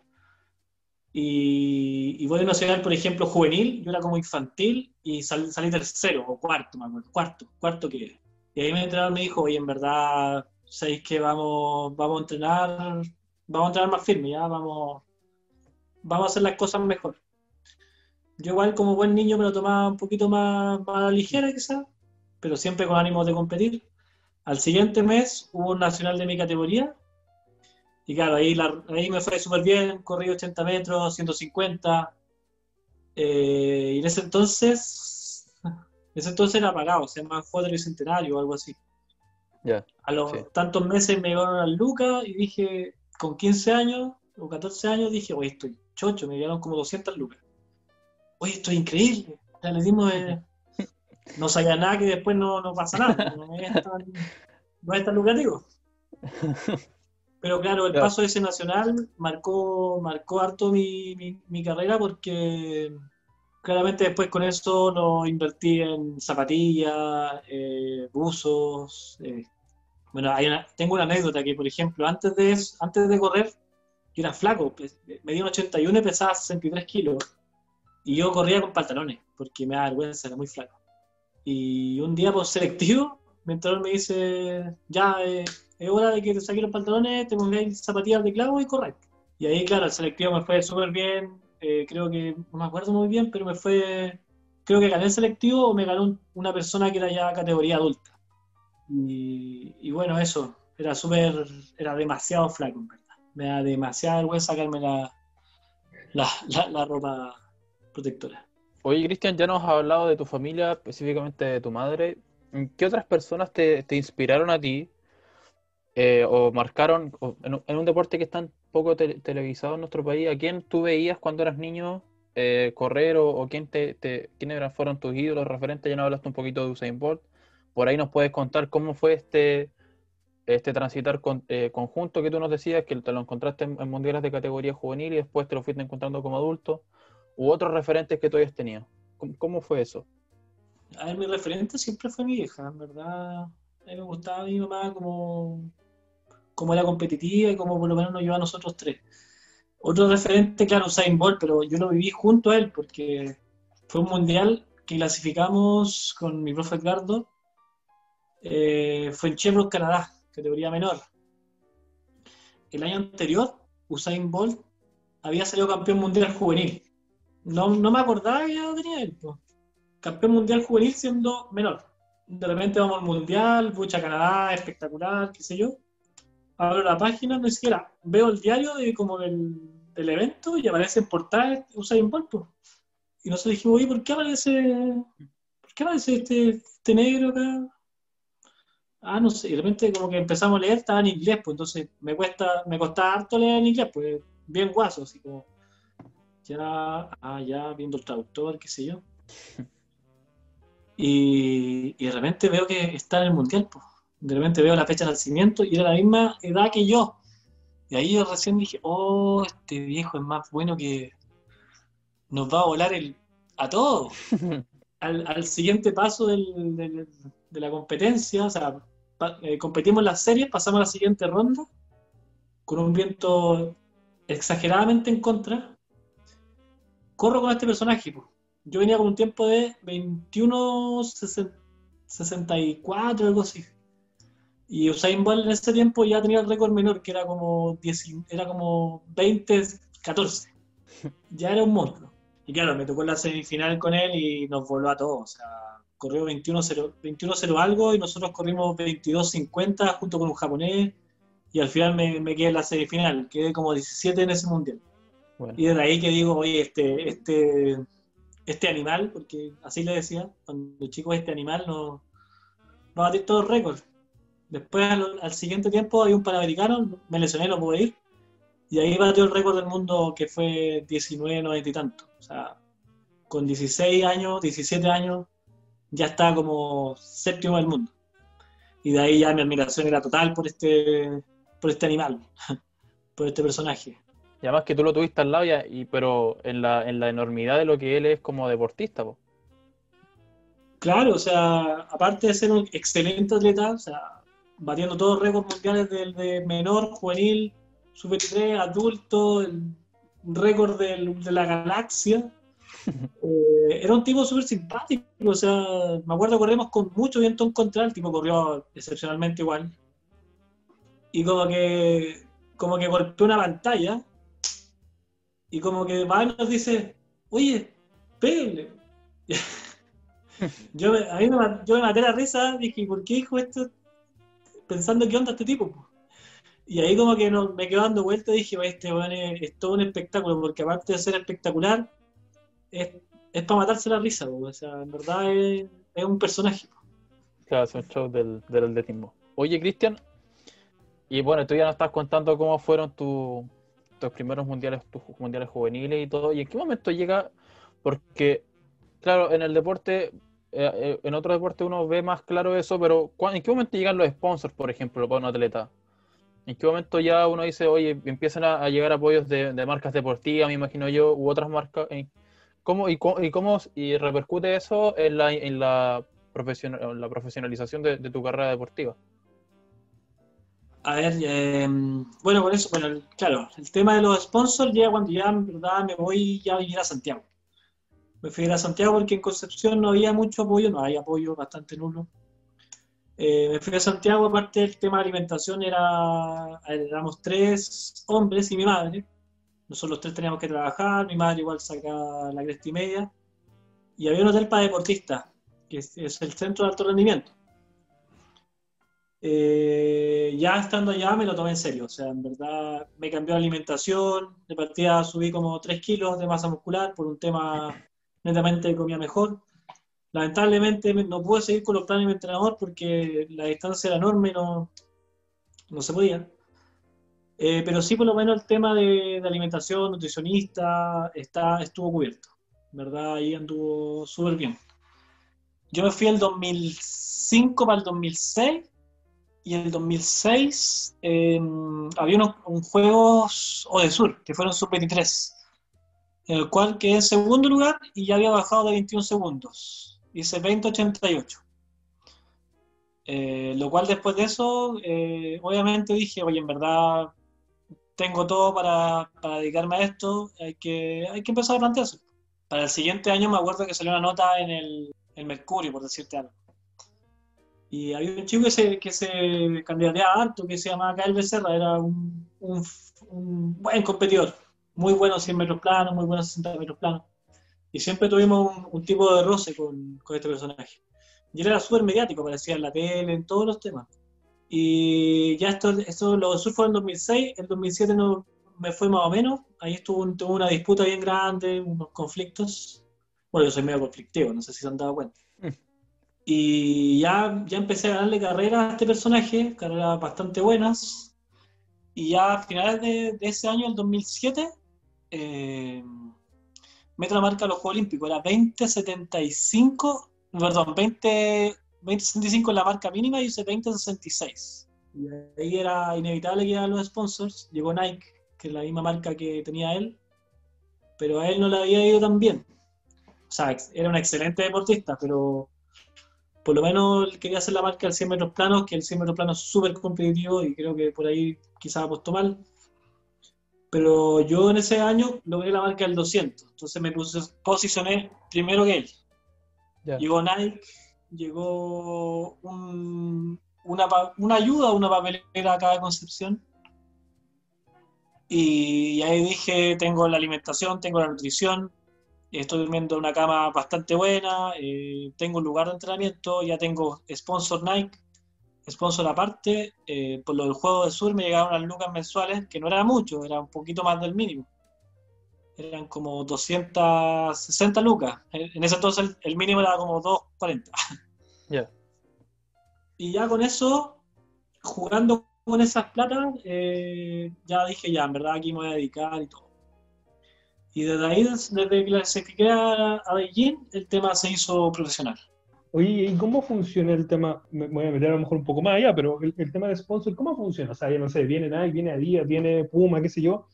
Y, y voy a nacional, por ejemplo, juvenil, yo era como infantil y salí tercero o cuarto, me acuerdo, cuarto, cuarto que Y ahí mi entrenador me dijo, oye, en verdad, sabéis que vamos, vamos a entrenar, vamos a entrenar más firme, ya vamos, vamos a hacer las cosas mejor. Yo igual como buen niño me lo tomaba un poquito más, más ligera quizás, pero siempre con ánimo de competir. Al siguiente mes hubo un nacional de mi categoría. Y claro, ahí, ahí me fue súper bien, corrí 80 metros, 150. Eh, y en ese entonces, en ese entonces era pagado, se llama Juego Bicentenario o algo así. A los tantos meses me llegaron a lucas y dije, con 15 años o 14 años, dije, oye, estoy chocho, me llegaron como 200 lucas. Oye, esto es increíble. Ya le dimos, eh, no sabía nada que después no, no pasa nada, no es tan, lucrativo. Pero claro, el paso de ese nacional marcó, marcó harto mi, mi, carrera porque claramente después con eso lo invertí en zapatillas, eh, buzos. Eh. Bueno, hay tengo una anécdota que, por ejemplo, antes de, antes de correr, yo era flaco, me di un 81 y pesaba 63 kilos. Y yo corría con pantalones, porque me da vergüenza, era muy flaco. Y un día por selectivo, mi entrenador me dice, ya eh, es hora de que te saques los pantalones, te pongáis zapatillas de clavo y correr. Y ahí, claro, el selectivo me fue súper bien, eh, creo que, no me acuerdo muy bien, pero me fue, creo que gané el selectivo o me ganó una persona que era ya categoría adulta. Y, bueno, eso, era súper, era demasiado flaco, en verdad. Me da demasiada vergüenza sacarme la, la, la ropa protectora. Oye, Cristian, ya nos has hablado de tu familia, específicamente de tu madre. ¿Qué otras personas te, inspiraron a ti eh, o marcaron en, un deporte que es tan poco televisado en nuestro país? ¿A quién tú veías cuando eras niño eh, correr o, quién te, quiénes fueron tus ídolos referentes? Ya nos hablaste un poquito de Usain Bolt. Por ahí nos puedes contar cómo fue este, este transitar eh, conjunto que tú nos decías, que te lo encontraste en, en mundiales de categoría juvenil y después te lo fuiste encontrando como adulto u otros referentes que tú hayas tenido. ¿Cómo, fue eso? A ver, mi referente siempre fue mi hija, en verdad. A mí me gustaba mi mamá como, como era competitiva y como por lo menos nos llevaba a nosotros tres. Otro referente, claro, Usain Bolt, pero yo lo viví junto a él porque fue un mundial que clasificamos con mi profe Edgardo. Eh, fue en Chevrolet, Canadá, categoría menor. El año anterior, Usain Bolt había salido campeón mundial juvenil. No, no me acordaba que ya tenía él. Campeón mundial juvenil siendo menor. De repente vamos al mundial, Bucha Canadá, espectacular, qué sé yo. Abro la página, no siquiera veo el diario de como del, del evento y aparece en portada Usain Bolt. Y nosotros dijimos, oye, ¿por qué aparece, ¿por qué aparece este, este negro acá? Ah, no sé, y de repente como que empezamos a leer, estaba en inglés, pues entonces me cuesta, me costaba harto leer en inglés, pues bien guaso, así como ya, ah, ya viendo el traductor, qué sé yo. Y, de repente veo que está en el mundial, pues. De repente veo la fecha de nacimiento y era la misma edad que yo. Y ahí yo recién dije, oh, este viejo es más bueno que nos va a volar el, a todos. al, siguiente paso de la competencia, o sea, eh, competimos en las series, pasamos a la siguiente ronda con un viento exageradamente en contra corro con este personaje. Yo venía con un tiempo de 21.64, algo así. Y Usain Bolt en ese tiempo ya tenía el récord menor, que era como, 10, era como 20, 14. Ya era un monstruo. Y claro, me tocó la semifinal con él y nos voló a todos. O sea, corrió 21-0 21 algo y nosotros corrimos 22-50 junto con un japonés. Y al final me, me quedé en la semifinal. Quedé como 17 en ese mundial. Y desde ahí que digo, oye, este, este, este animal, porque así le decía, cuando chico este animal no va a todos los récords. Después, al, siguiente tiempo, hay un panamericano, me lesioné, no pude ir. Y ahí batió el récord del mundo que fue 19, 90 y tanto. O sea, con 16 años, 17 años, ya está como séptimo del mundo. Y de ahí ya mi admiración era total por este, por este animal, por este personaje. Y además que tú lo tuviste al lado, ya, y, pero en la, en la enormidad de lo que él es como deportista. Po. Claro, o sea, aparte de ser un excelente atleta, o sea, batiendo todos los récords mundiales del de menor, juvenil, sub-23, adulto, el récord del- de la galaxia. Eh, era un tipo súper simpático, o sea, me acuerdo corremos con mucho viento en contra, el tipo corrió excepcionalmente igual. Y como que, como que golpeó una pantalla y como que va y nos dice, oye, pégale. yo, me, a mí me, yo me maté la risa, dije, ¿por qué dijo esto? Pensando qué onda este tipo. po?". Y ahí como que no, me quedo dando vueltas y dije, "Oye, este weón es, todo un espectáculo, porque aparte de ser espectacular, es, es para matarse la risa, o sea, en verdad es, es un personaje. Claro, es un show del, del atletismo. Oye, Cristian, y bueno, tú ya nos estás contando cómo fueron tu- tus primeros mundiales, tus mundiales juveniles y todo, y en qué momento llega, porque, claro, en el deporte, eh, eh, en otro deporte uno ve más claro eso, pero ¿cuá- ¿en qué momento llegan los sponsors, por ejemplo, para un atleta? ¿En qué momento ya uno dice, oye, empiezan a, a llegar apoyos de, de marcas deportivas, me imagino yo, u otras marcas? ¿En- ¿Cómo, y, cómo, y cómo y repercute eso en la, en la, la profesionalización de, de tu carrera deportiva? A ver, eh, bueno, con eso, bueno, claro, el tema de los sponsors llega cuando ya en verdad me voy ya a vivir a Santiago. Me fui a Santiago porque en Concepción no había mucho apoyo, no hay apoyo bastante nulo. Eh, me fui a Santiago, aparte del tema de alimentación, era, éramos tres hombres y mi madre. Nosotros los tres teníamos que trabajar, mi madre igual saca la cresta y media. Y había un hotel para deportistas, que es, es el centro de alto rendimiento. Eh, ya estando allá me lo tomé en serio, o sea, en verdad me cambió la alimentación, de partida subí como 3 kilos de masa muscular por un tema netamente de comida mejor. Lamentablemente me- no pude seguir con los planes de mi entrenador porque la distancia era enorme y no, no se podía. Eh, pero sí, por lo menos el tema de, de alimentación, nutricionista, está, estuvo cubierto. Verdad, ahí anduvo súper bien. Yo me fui el 2005 para el 2006 y el 2006 eh, había unos un Juegos Odesur, que fueron sub-23, en el cual quedé en segundo lugar y ya había bajado de 21 segundos. Hice 20.88. Eh, lo cual después de eso, eh, obviamente dije, oye, en verdad tengo todo para, para dedicarme a esto, hay que, hay que empezar a plantearse. Para el siguiente año me acuerdo que salió una nota en el, el Mercurio, por decirte algo. Y había un chico que se, que se candidateaba harto, que se llamaba Kael Becerra, era un, un, un buen competidor, muy bueno 100 metros planos, muy bueno 60 metros planos. Y siempre tuvimos un, un tipo de roce con, con este personaje. Y él era súper mediático, aparecía en la tele, en todos los temas. Y ya esto, esto lo sur fue en 2006, en 2007 no, me fue más o menos, ahí estuvo un- tuvo una disputa bien grande, unos conflictos. Bueno, yo soy medio conflictivo, no sé si se han dado cuenta. Y ya, ya empecé a darle carrera a este personaje, carreras bastante buenas. Y ya a finales de, de ese año, el 2007, eh, meto la marca de los Juegos Olímpicos. Era 2075, perdón, 20, 2065 es la marca mínima y hice 2066. Y ahí era inevitable que llegaran los sponsors. Llegó Nike, que es la misma marca que tenía él, pero a él no le había ido tan bien. O sea, era un excelente deportista, pero por lo menos quería hacer la marca del 100 metros planos, que el 100 metros planos es súper competitivo y creo que por ahí quizás apostó mal. Pero yo en ese año logré la marca del 200, entonces me puse, posicioné primero que él. Llegó Nike, llegó un- una, una ayuda, una papelera acá de Concepción. Y ahí dije, tengo la alimentación, tengo la nutrición, estoy durmiendo en una cama bastante buena, eh, tengo un lugar de entrenamiento, ya tengo sponsor Nike, sponsor aparte, eh, por lo del juego de sur me llegaron las lucas mensuales, que no era mucho, era un poquito más del mínimo. Eran como 260 lucas. En ese entonces el, mínimo era como 240. Ya. Y ya con eso, jugando con esas platas, eh, ya dije, ya, en verdad aquí me voy a dedicar y todo. Y desde ahí, desde que la clasifiqué a, a Beijing, el tema se hizo profesional. Oye, ¿y cómo funciona el tema? Me voy a meter a lo mejor un poco más allá, pero el, el tema de sponsor, ¿cómo funciona? O sea, ya no sé, viene Nike, viene Adidas, viene Puma, qué sé yo,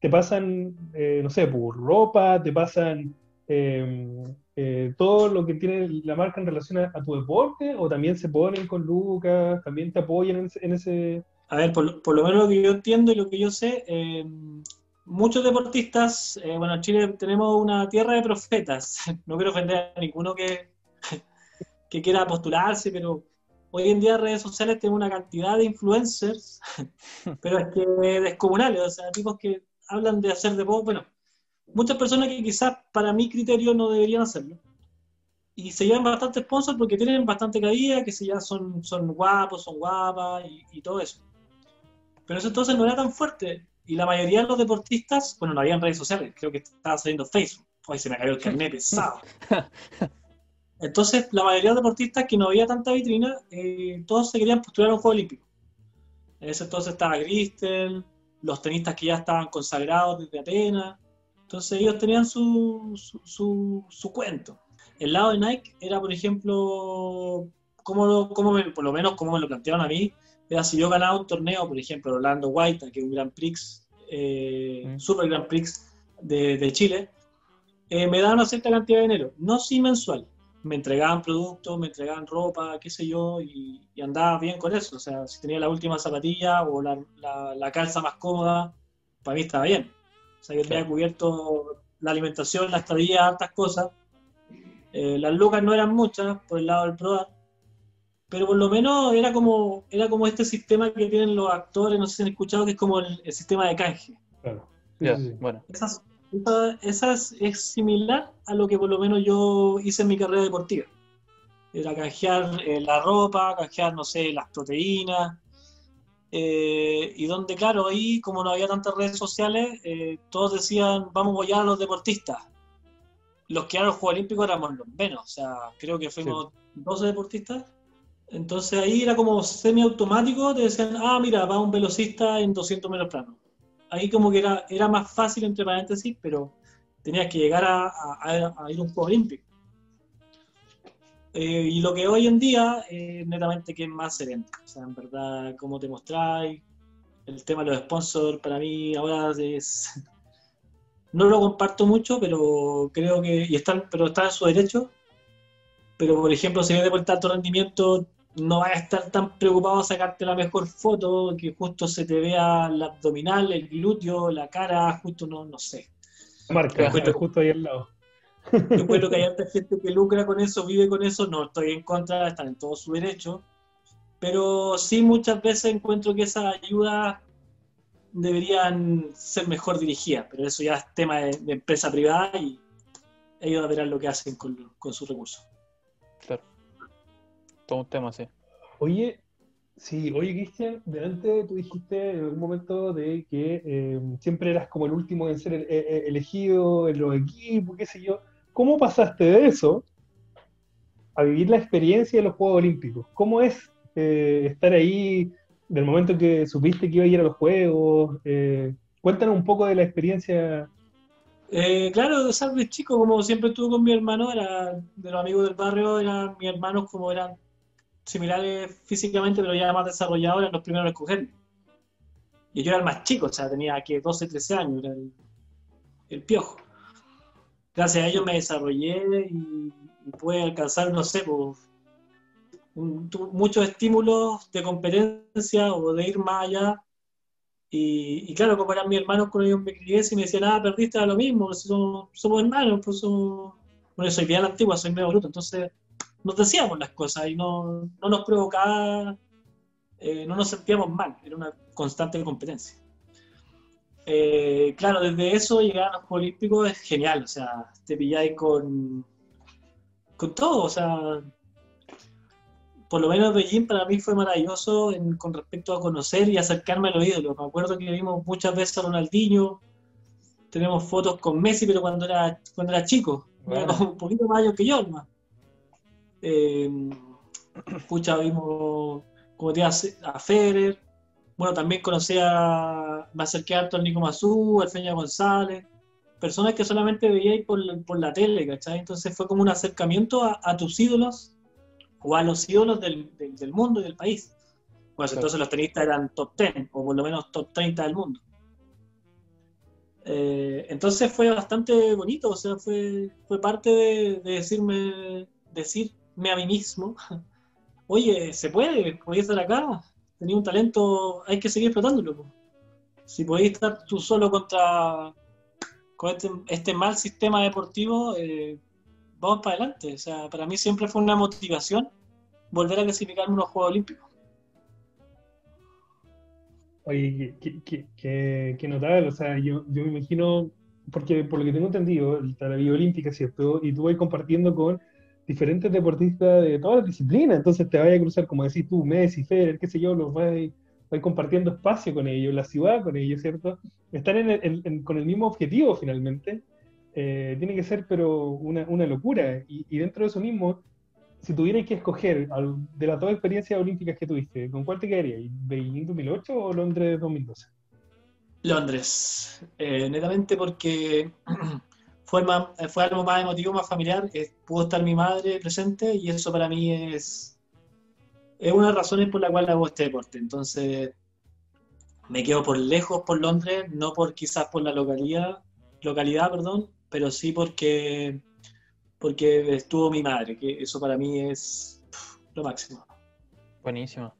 te pasan, eh, no sé, por ropa, te pasan eh, eh, todo lo que tiene la marca en relación a, tu deporte, o también se ponen con Lucas, también te apoyan en, ese-. A ver, por, por lo menos lo que yo entiendo y lo que yo sé, eh, muchos deportistas, eh, bueno, en Chile tenemos una tierra de profetas. No quiero ofender a ninguno que, que quiera postularse, pero hoy en día en redes sociales tenemos una cantidad de influencers, pero es que descomunales, o sea, tipos que hablan de hacer deporte, bueno, muchas personas que quizás para mi criterio no deberían hacerlo. Y se llevan bastante sponsors porque tienen bastante cabida, que se ya son, son guapos, son guapas y, y todo eso. Pero eso entonces no era tan fuerte. Y la mayoría de los deportistas, bueno, no habían redes sociales, creo que estaba saliendo Facebook. Hoy se me cayó el carnet pesado. Entonces, la mayoría de los deportistas que no había tanta vitrina, eh, todos se querían postular a un Juego Olímpico. En ese entonces estaba Cristel, los tenistas que ya estaban consagrados desde Atenas. Entonces ellos tenían su, su, su- su cuento. El lado de Nike era, por ejemplo, como lo, como me- por lo menos como me lo plantearon a mí, era si yo ganaba un torneo, por ejemplo, Orlando White, que es un Grand Prix, eh, Mm. Super Grand Prix de, de Chile, eh, me daban una cierta cantidad de dinero, no sí mensual. Me entregaban productos, me entregaban ropa, qué sé yo, y, y andaba bien con eso. O sea, si tenía la última zapatilla o la, la- la calza más cómoda, para mí estaba bien. O sea, yo tenía Claro. cubierto la alimentación, la estadía, hartas cosas. Eh, las lucas no eran muchas por el lado del PRODAR, pero por lo menos era como, era como este sistema que tienen los actores, no sé si han escuchado, que es como el, el sistema de canje. Claro. Sí, Ya, sí, sí. bueno. Esas, esa- es similar a lo que por lo menos yo hice en mi carrera deportiva. Era canjear eh, la ropa, canjear, no sé, las proteínas. eh, y donde, claro, ahí como no había tantas redes sociales, eh, todos decían, vamos a apoyar a los deportistas. Los que eran los Juegos Olímpicos éramos los menos, o sea, creo que fuimos 12 deportistas. Entonces ahí era como semiautomático, te decían, ah, mira, va un velocista en 200 metros plano ahí como que era, era más fácil, entre paréntesis, pero tenías que llegar a, a- a ir a un Juego Olímpico. Eh, y lo que hoy en día, eh, netamente que es más sereno. O sea, en verdad, cómo te mostráis, el tema de los sponsors, para mí ahora es... No lo comparto mucho, pero creo que... Y están, pero está en su derecho. Pero, por ejemplo, si eres de alto rendimiento, no vas a estar tan preocupado de sacarte la mejor foto, que justo se te vea el abdominal, el glúteo, la cara, justo no, no sé. Marca, Encuentro- justo ahí al lado. Yo encuentro que hay harta gente que lucra con eso, vive con eso, no estoy en contra, están en todo su derecho, pero sí muchas veces encuentro que esas ayudas deberían ser mejor dirigidas, pero eso ya es tema de, de empresa privada y ellos verán lo que hacen con, con sus recursos. Claro. Todo un tema, sí. Oye, sí, oye, Cristian, delante tú dijiste en algún momento de que eh, siempre eras como el último en ser el- eh, eh, elegido en los equipos, qué sé yo. ¿Cómo pasaste de eso a vivir la experiencia de los Juegos Olímpicos? ¿Cómo es eh, estar ahí del momento que supiste que iba a ir a los Juegos? Eh, cuéntanos un poco de la experiencia. Eh, claro, sabes, chico, como siempre estuve con mi hermano, era de los amigos del barrio, eran mis hermanos como eran similares físicamente, pero ya más desarrollados, eran los primeros a escoger. Y yo era el más chico, o sea, tenía que 12, 13 años, era el, el piojo. Gracias a ellos me desarrollé y, y pude alcanzar, no sé, pues, un- tu- muchos estímulos de competencia o de ir más allá. Y, y claro, como eran mis hermanos con ellos me crié, si me decían, ah, perdiste, era lo mismo, somos, somos hermanos, pues somos... Bueno, soy bien antigua, soy medio bruto, entonces nos decíamos las cosas y no, no nos provocaba, eh, no nos sentíamos mal, era una constante competencia. Eh, claro, desde eso llegar a los Juegos Olímpicos es genial, o sea, te pilláis con, con todo, o sea, por lo menos Beijing para mí fue maravilloso en- con respecto a conocer y acercarme a los ídolos. Me acuerdo que vimos muchas veces a Ronaldinho, tenemos fotos con Messi, pero cuando era, cuando era chico, era Bueno. como un poquito más mayor que yo, hermano. Eh, pucha, vimos como te a Federer, bueno, también conocí a, me acerqué harto al Nico Mazú, al Feña González, personas que solamente veía por, por la tele, ¿cachai? Entonces fue como un acercamiento a, tus ídolos o a los ídolos del, del, mundo y del país. Pues entonces los tenistas eran top 10 o por lo menos top 30 del mundo. Eh, entonces fue bastante bonito, o sea, fue, fue parte de, de, decirme, decirme a mí mismo, oye, se puede, podéis estar acá, tenía un talento, hay que seguir explotándolo. Si podéis estar tú solo contra con este, este mal sistema deportivo, eh, vamos para adelante. O sea, para mí siempre fue una motivación volver a clasificarme unos Juegos Olímpicos. Oye, qué, notable, o sea, yo, yo, me imagino, porque por lo que tengo entendido, la vida olímpica, ¿cierto? Y tú vas compartiendo con diferentes deportistas de todas las disciplinas, entonces te vayas a cruzar, como decís tú, Messi, Federer, qué sé yo, los vas compartiendo espacio con ellos, la ciudad con ellos, ¿cierto? Están con el mismo objetivo finalmente. Eh, tiene que ser, pero, una, una locura. Y, y, dentro de eso mismo, si tuvierais que escoger de las dos experiencias olímpicas que tuviste, ¿con cuál te quedarías? ¿Beijing 2008 o Londres 2012? Londres, eh, netamente porque fue, más, fue algo más emotivo, más familiar. Eh, pudo estar mi madre presente y eso para mí es, es una de las razones por la cual hago este deporte. Entonces, me quedo por lejos por Londres, no por quizás por la localidad, localidad perdón, pero sí porque, porque estuvo mi madre, que eso para mí es lo máximo. Buenísimo.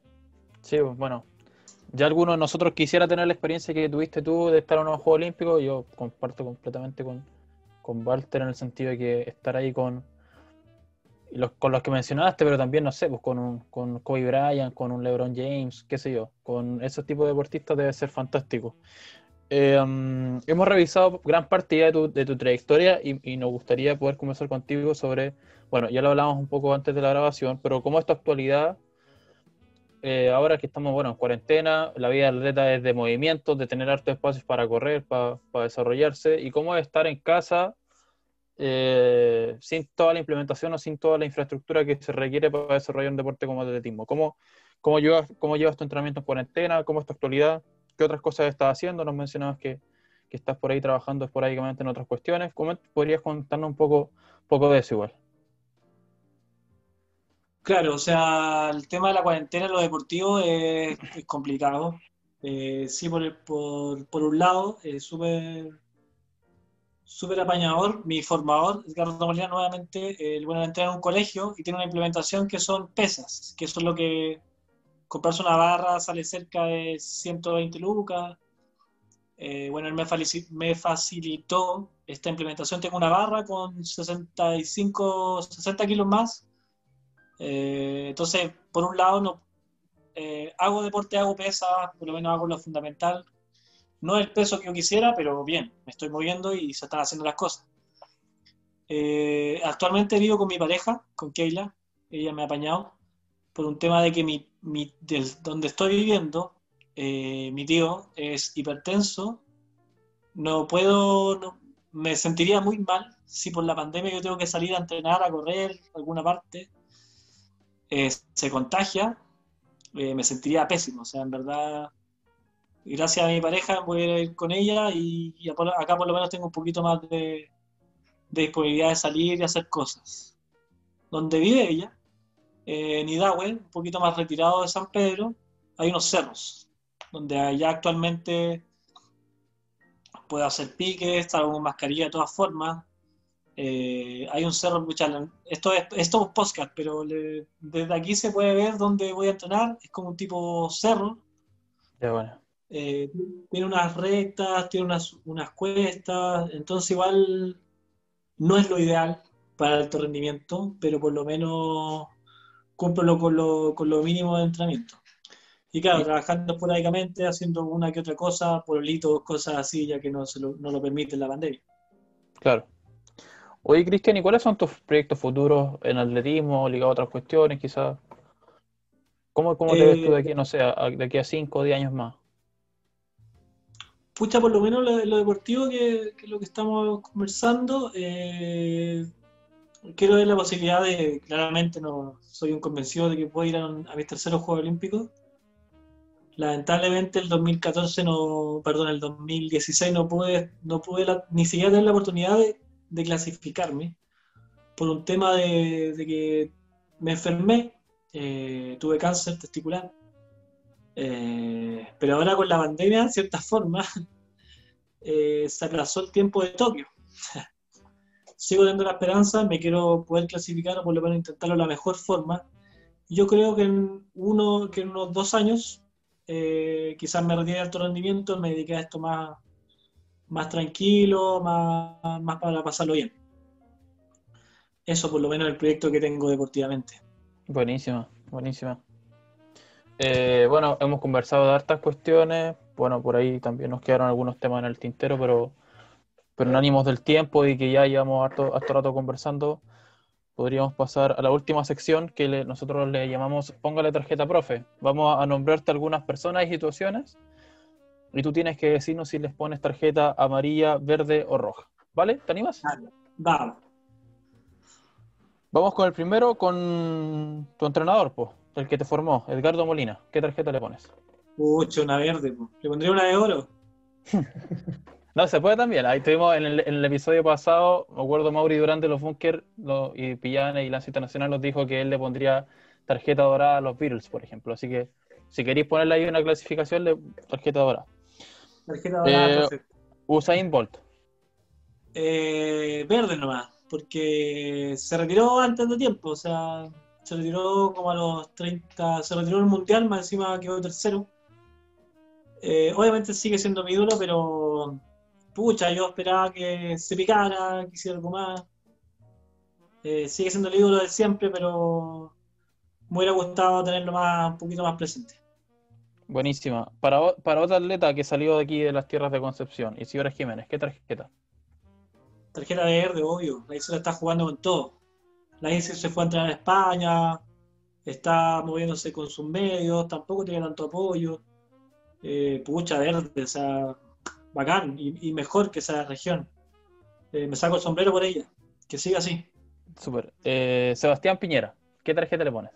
Sí, bueno, ya alguno de nosotros quisiera tener la experiencia que tuviste tú de estar en unos Juegos Olímpicos, yo comparto completamente con, con Walter en el sentido de que estar ahí con, los, con los que mencionaste, pero también, no sé, pues con, un, con Kobe Bryant, con un LeBron James, qué sé yo, con esos tipos de deportistas debe ser fantástico. Eh, um, hemos revisado gran parte de tu, de tu trayectoria y, nos gustaría poder conversar contigo sobre, bueno, ya lo hablamos un poco antes de la grabación, pero cómo es tu actualidad, eh, ahora que estamos, bueno, en cuarentena, la vida del atleta es de movimiento, de tener hartos espacios para correr, para, desarrollarse, y cómo es estar en casa eh, sin toda la implementación o sin toda la infraestructura que se requiere para desarrollar un deporte como atletismo. ¿Cómo, cómo, llevas, cómo llevas tu entrenamiento en cuarentena? ¿Cómo es tu actualidad? ¿Qué otras cosas estás haciendo? Nos mencionabas que, que estás por ahí trabajando esporádicamente en otras cuestiones. ¿Cómo podrías contarnos un poco, poco de eso igual? Claro, o sea, el tema de la cuarentena en lo deportivo es, complicado. Eh, sí, por, un lado, es súper súper apañador. Mi formador, Edgardo Molina, nuevamente, el bueno, entra en un colegio y tiene una implementación que son pesas, que es lo que comprarse una barra sale cerca de 120 lucas. Eh, bueno, él me, me facilitó esta implementación. Tengo una barra con 65, 60 kilos más eh, entonces, por un lado, no, eh, hago deporte, hago pesa, por lo menos hago lo fundamental. No el peso que yo quisiera, pero bien, me estoy moviendo y se están haciendo las cosas. Eh, actualmente vivo con mi pareja, con Keila, ella me ha apañado, por un tema de que mi, mi donde estoy viviendo, mi tío es hipertenso, no puedo, no, me sentiría muy mal si por la pandemia yo tengo que salir a entrenar, a correr, alguna parte, eh, se contagia, eh, me sentiría pésimo. O sea, en verdad, gracias a mi pareja voy a ir con ella y, acá por lo menos tengo un poquito más de, disponibilidad de salir y hacer cosas. Donde vive ella, eh, en Hidahue, un poquito más retirado de San Pedro, hay unos cerros, donde allá actualmente puedo hacer piques, estar con mascarilla de todas formas, eh, hay un cerro, esto es, esto es podcast, pero desde aquí se puede ver dónde voy a entrenar, es como un tipo cerro. Eh, tiene unas rectas, tiene unas, unas cuestas, entonces igual no es lo ideal para el alto rendimiento, pero por lo menos cumplo con lo, con lo mínimo de entrenamiento. Y claro, trabajando esporádicamente, haciendo una que otra cosa, pueblitos, cosas así, ya que no, se lo, no lo permite la pandemia. Claro. Oye, Cristian, ¿y cuáles son tus proyectos futuros en atletismo, ligado a otras cuestiones, quizás? ¿Cómo, cómo te ves tú de aquí, eh, no sé, de aquí a 5 o 10 años más? Pucha, por lo menos lo, deportivo que, es lo que estamos conversando, eh, quiero ver la posibilidad de, claramente no soy un convencido de que puedo ir a, mis terceros Juegos Olímpicos. Lamentablemente el 2014 no, perdón, el 2016 no pude, no pude ni siquiera tener la oportunidad de, clasificarme por un tema de, que me enfermé, eh, tuve cáncer testicular. Eh, pero ahora con la pandemia, en cierta forma, eh, se aplazó el tiempo de Tokio. Sigo teniendo la esperanza, me quiero poder clasificar o por lo intentarlo de la mejor forma. Yo creo que en, uno, que en unos dos años quizás me retire de alto rendimiento, me dediqué a esto más, más tranquilo, más, más para pasarlo bien. Eso por lo menos el proyecto que tengo deportivamente. Buenísima, buenísima. Eh, bueno, hemos conversado de hartas cuestiones. Bueno, por ahí también nos quedaron algunos temas en el tintero, pero, pero en ánimos del tiempo y que ya llevamos harto, harto rato conversando, podríamos pasar a la última sección que nosotros le llamamos Póngale tarjeta profe. Vamos a nombrarte algunas personas y situaciones y tú tienes que decirnos si les pones tarjeta amarilla, verde o roja. ¿Vale? ¿Te animas? Vamos. Vamos con el primero, con tu entrenador, pues, el que te formó, Edgardo Molina. ¿Qué tarjeta le pones? Pucha, una verde, po. le pondría una de oro. No, se puede también. Ahí tuvimos en el, episodio pasado, me acuerdo Mauri durante los Bunker y Pillane y Lance Internacional nos dijo que él le pondría tarjeta dorada a los Beatles, por ejemplo. Así que si queréis ponerle ahí una clasificación, le, tarjeta dorada. Tarjeta dorada, eh. Usain Bolt. Eh, verde nomás, porque se retiró antes de tiempo, o sea, se retiró como a los 30, se retiró el Mundial, más encima quedó tercero. Eh, obviamente sigue siendo mi ídolo, pero pucha, yo esperaba que se picara, que hiciera algo más. Eh, sigue siendo el ídolo de siempre, pero me hubiera gustado tenerlo más, un poquito más presente. Buenísima. Para, para otra atleta que salió de aquí de las tierras de Concepción, Isidora Jiménez, ¿qué tarjeta? Tarjeta verde, obvio. La Isla está jugando con todo. La Isla se fue a entrenar a España, está moviéndose con sus medios, tampoco tiene tanto apoyo. Eh, pucha verde, o sea, bacán y, mejor que esa región. Eh, me saco el sombrero por ella. Que siga así. Súper. Eh, Sebastián Piñera, ¿qué tarjeta le pones?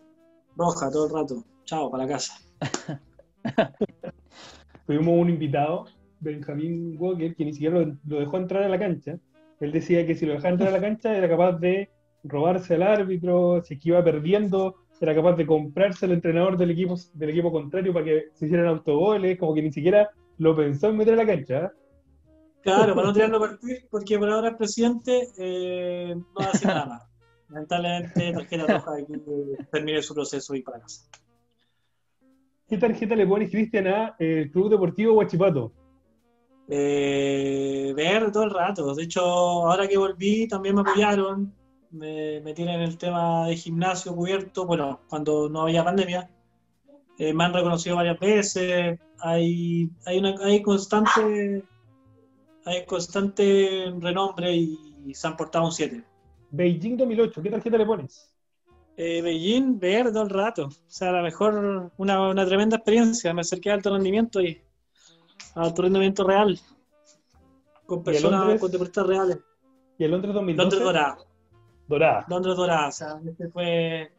Roja, todo el rato. Chao, para la casa. Tuvimos un invitado, Benjamín Walker, que ni siquiera lo, dejó entrar a la cancha. Él decía que si lo dejaba entrar a la cancha era capaz de robarse al árbitro, si es que iba perdiendo, era capaz de comprarse al entrenador del equipo, del equipo contrario para que se hicieran autogoles, como que ni siquiera lo pensó en meter a la cancha. ¿eh? Claro, para no tirarlo a partir, porque por ahora el presidente eh, no va a hacer nada más. Lamentablemente, tarjeta roja y termine su proceso y para casa. ¿Qué tarjeta le pones, Cristian, a el eh, Club Deportivo Huachipato? Eh, ver todo el rato. De hecho, ahora que volví también me apoyaron. Me, me tienen el tema de gimnasio cubierto. Bueno, cuando no había pandemia. Eh, me han reconocido varias veces, hay, hay, una, hay constante hay constante renombre y, se han portado un 7. Beijing 2008, ¿qué tarjeta le pones? Eh, Beijing, ver todo el rato. O sea, a lo mejor una, una tremenda experiencia. Me acerqué a alto rendimiento y a alto rendimiento real. Con personas, con deportistas reales. ¿Y el Londres 2012? Londres Dorada. Dorada. Londres Dorada. O sea, este fue,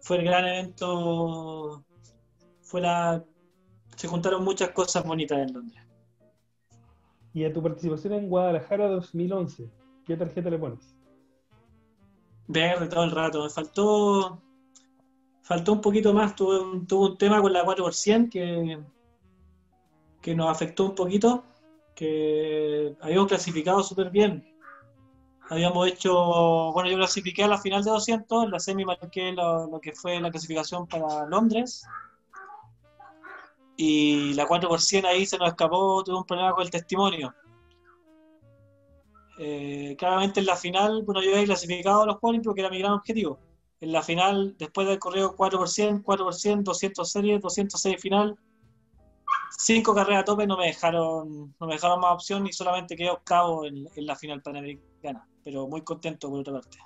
fue el gran evento fuera, se juntaron muchas cosas bonitas en Londres. Y a tu participación en Guadalajara 2011, ¿qué tarjeta le pones? Verde todo el rato, me faltó faltó un poquito más, tuve un, tuve un tema con la 4% que, que nos afectó un poquito, que habíamos clasificado súper bien. Habíamos hecho, bueno, yo clasifiqué a la final de 200, en la semi marqué lo que fue la clasificación para Londres, y la 4% ahí se nos escapó, tuve un problema con el testimonio. Eh, claramente en la final, bueno, yo había clasificado a los Juegos porque era mi gran objetivo. En la final, después del correo 4%, 4%, 200 series, 206 final, cinco carreras a tope no me dejaron, no me dejaron más opción y solamente quedé octavo en, en la final panamericana. Pero muy contento por otra parte.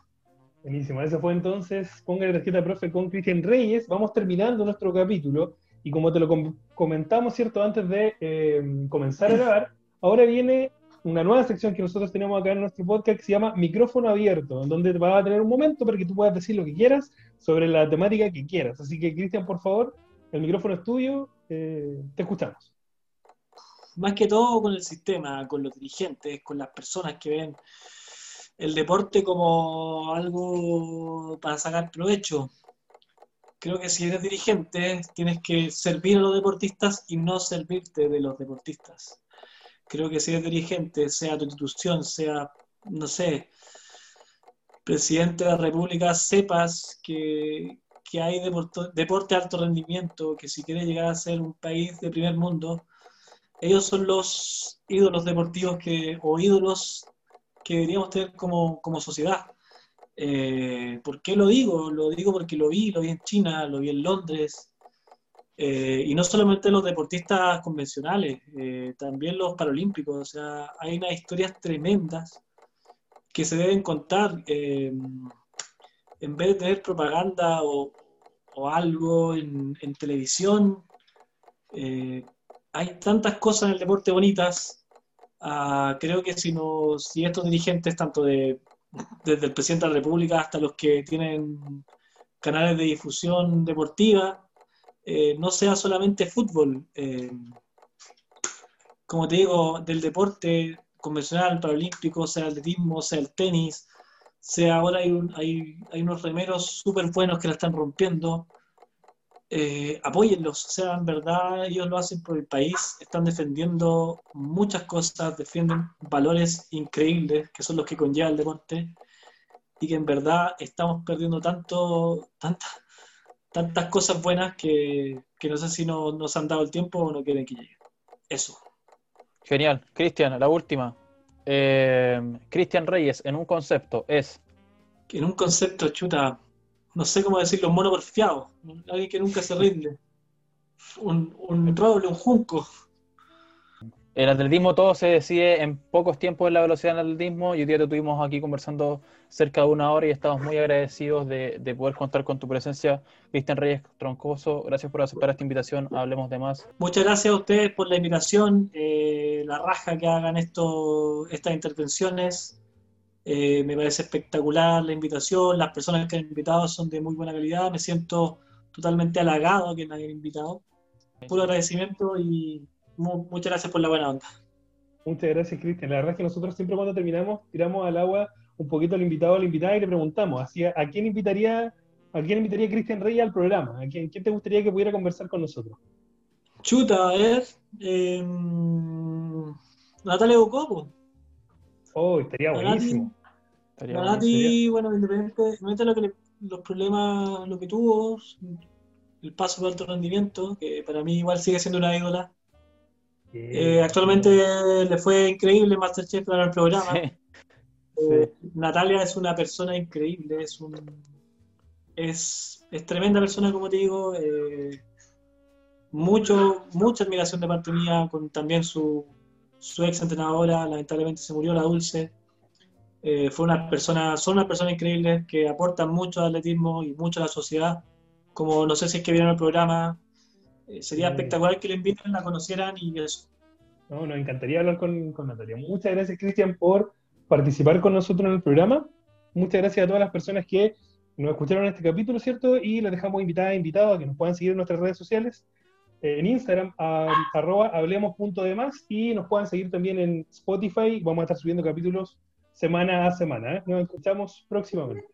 Buenísimo, eso fue entonces, ponga la tarjeta profe con Cristian Reyes. Vamos terminando nuestro capítulo. Y como te lo comentamos, ¿cierto? Antes de eh, comenzar a grabar, ahora viene una nueva sección que nosotros tenemos acá en nuestro podcast que se llama Micrófono Abierto, en donde vas a tener un momento para que tú puedas decir lo que quieras sobre la temática que quieras. Así que, Cristian, por favor, el micrófono es tuyo. Eh, te escuchamos. Más que todo con el sistema, con los dirigentes, con las personas que ven el deporte como algo para sacar provecho. Creo que si eres dirigente tienes que servir a los deportistas y no servirte de los deportistas. Creo que si eres dirigente, sea tu institución, sea, no sé, presidente de la República, sepas que, hay deporte, de alto rendimiento, que si quieres llegar a ser un país de primer mundo, ellos son los ídolos deportivos que, o ídolos que deberíamos tener como, sociedad. Eh, ¿Por qué lo digo? Lo digo porque lo vi, lo vi en China, lo vi en Londres, eh, y no solamente los deportistas convencionales, eh, también los paralímpicos. O sea, hay unas historias tremendas que se deben contar. en vez de tener propaganda o, algo en, en televisión, hay tantas cosas en el deporte bonitas Ah, creo que si, no, si estos dirigentes, tanto de, desde el presidente de la República hasta los que tienen canales de difusión deportiva, eh, no sea solamente fútbol, eh, como te digo, del deporte convencional, paralímpico, sea el atletismo, sea el tenis, sea ahora hay, hay, hay unos remeros súper buenos que la están rompiendo, eh, apóyenlos, o sea, en verdad ellos lo hacen por el país, están defendiendo muchas cosas, defienden valores increíbles que son los que conlleva el deporte y que en verdad estamos perdiendo tanto, tantas, tantas cosas buenas que, no sé si no, nos han dado el tiempo o no quieren que llegue. Eso. Genial. Cristian, la última. Eh, Cristian Reyes, en un concepto, es... En un concepto, chuta, no sé cómo decirlo, un mono porfiado, alguien que nunca se rinde, un, un roble, un junco. El atletismo todo se decide en pocos tiempos en la velocidad del atletismo y hoy día te tuvimos aquí conversando cerca de una hora y estamos muy agradecidos de, poder contar con tu presencia. Cristian Reyes Troncoso, gracias por aceptar esta invitación, hablemos de más. Muchas gracias a ustedes por la invitación, eh, la raja que hagan esto, estas intervenciones. Eh, me parece espectacular la invitación, las personas que han invitado son de muy buena calidad, me siento totalmente halagado que me hayan invitado. Puro agradecimiento y muchas gracias por la buena onda. Muchas gracias, Cristian. La verdad es que nosotros siempre cuando terminamos tiramos al agua un poquito al invitado o a la invitada y le preguntamos, así, ¿a quién invitaría a quién invitaría Cristian Reyes al programa? ¿A quién, te gustaría que pudiera conversar con nosotros? Chuta, a ver. Eh, Natalia Bocopo. Oh, estaría buenísimo. Nati, bueno, independientemente de lo que los problemas, lo que tuvo, el paso por alto rendimiento, que para mí igual sigue siendo una ídola. Eh, actualmente le fue increíble Masterchef para el programa. Eh, Natalia es una persona increíble, es un es, es tremenda persona, como te digo. Eh, mucho, mucha admiración de parte mía, con también su, su ex entrenadora, lamentablemente se murió la Dulce. Eh, fue una persona, son unas personas increíbles que aportan mucho al atletismo y mucho a la sociedad. Como no sé si es que vieron el programa, eh, sería espectacular que le inviten, la conocieran y eso. No, nos encantaría hablar con, con Natalia. Muchas gracias, Cristian, por participar con nosotros en el programa. Muchas gracias a todas las personas que nos escucharon en este capítulo, ¿cierto? Y les dejamos invitadas e invitados a que nos puedan seguir en nuestras redes sociales en Instagram, a, arroba hablemos.demás y nos puedan seguir también en Spotify. Vamos a estar subiendo capítulos semana a semana. ¿eh? Nos escuchamos próximamente.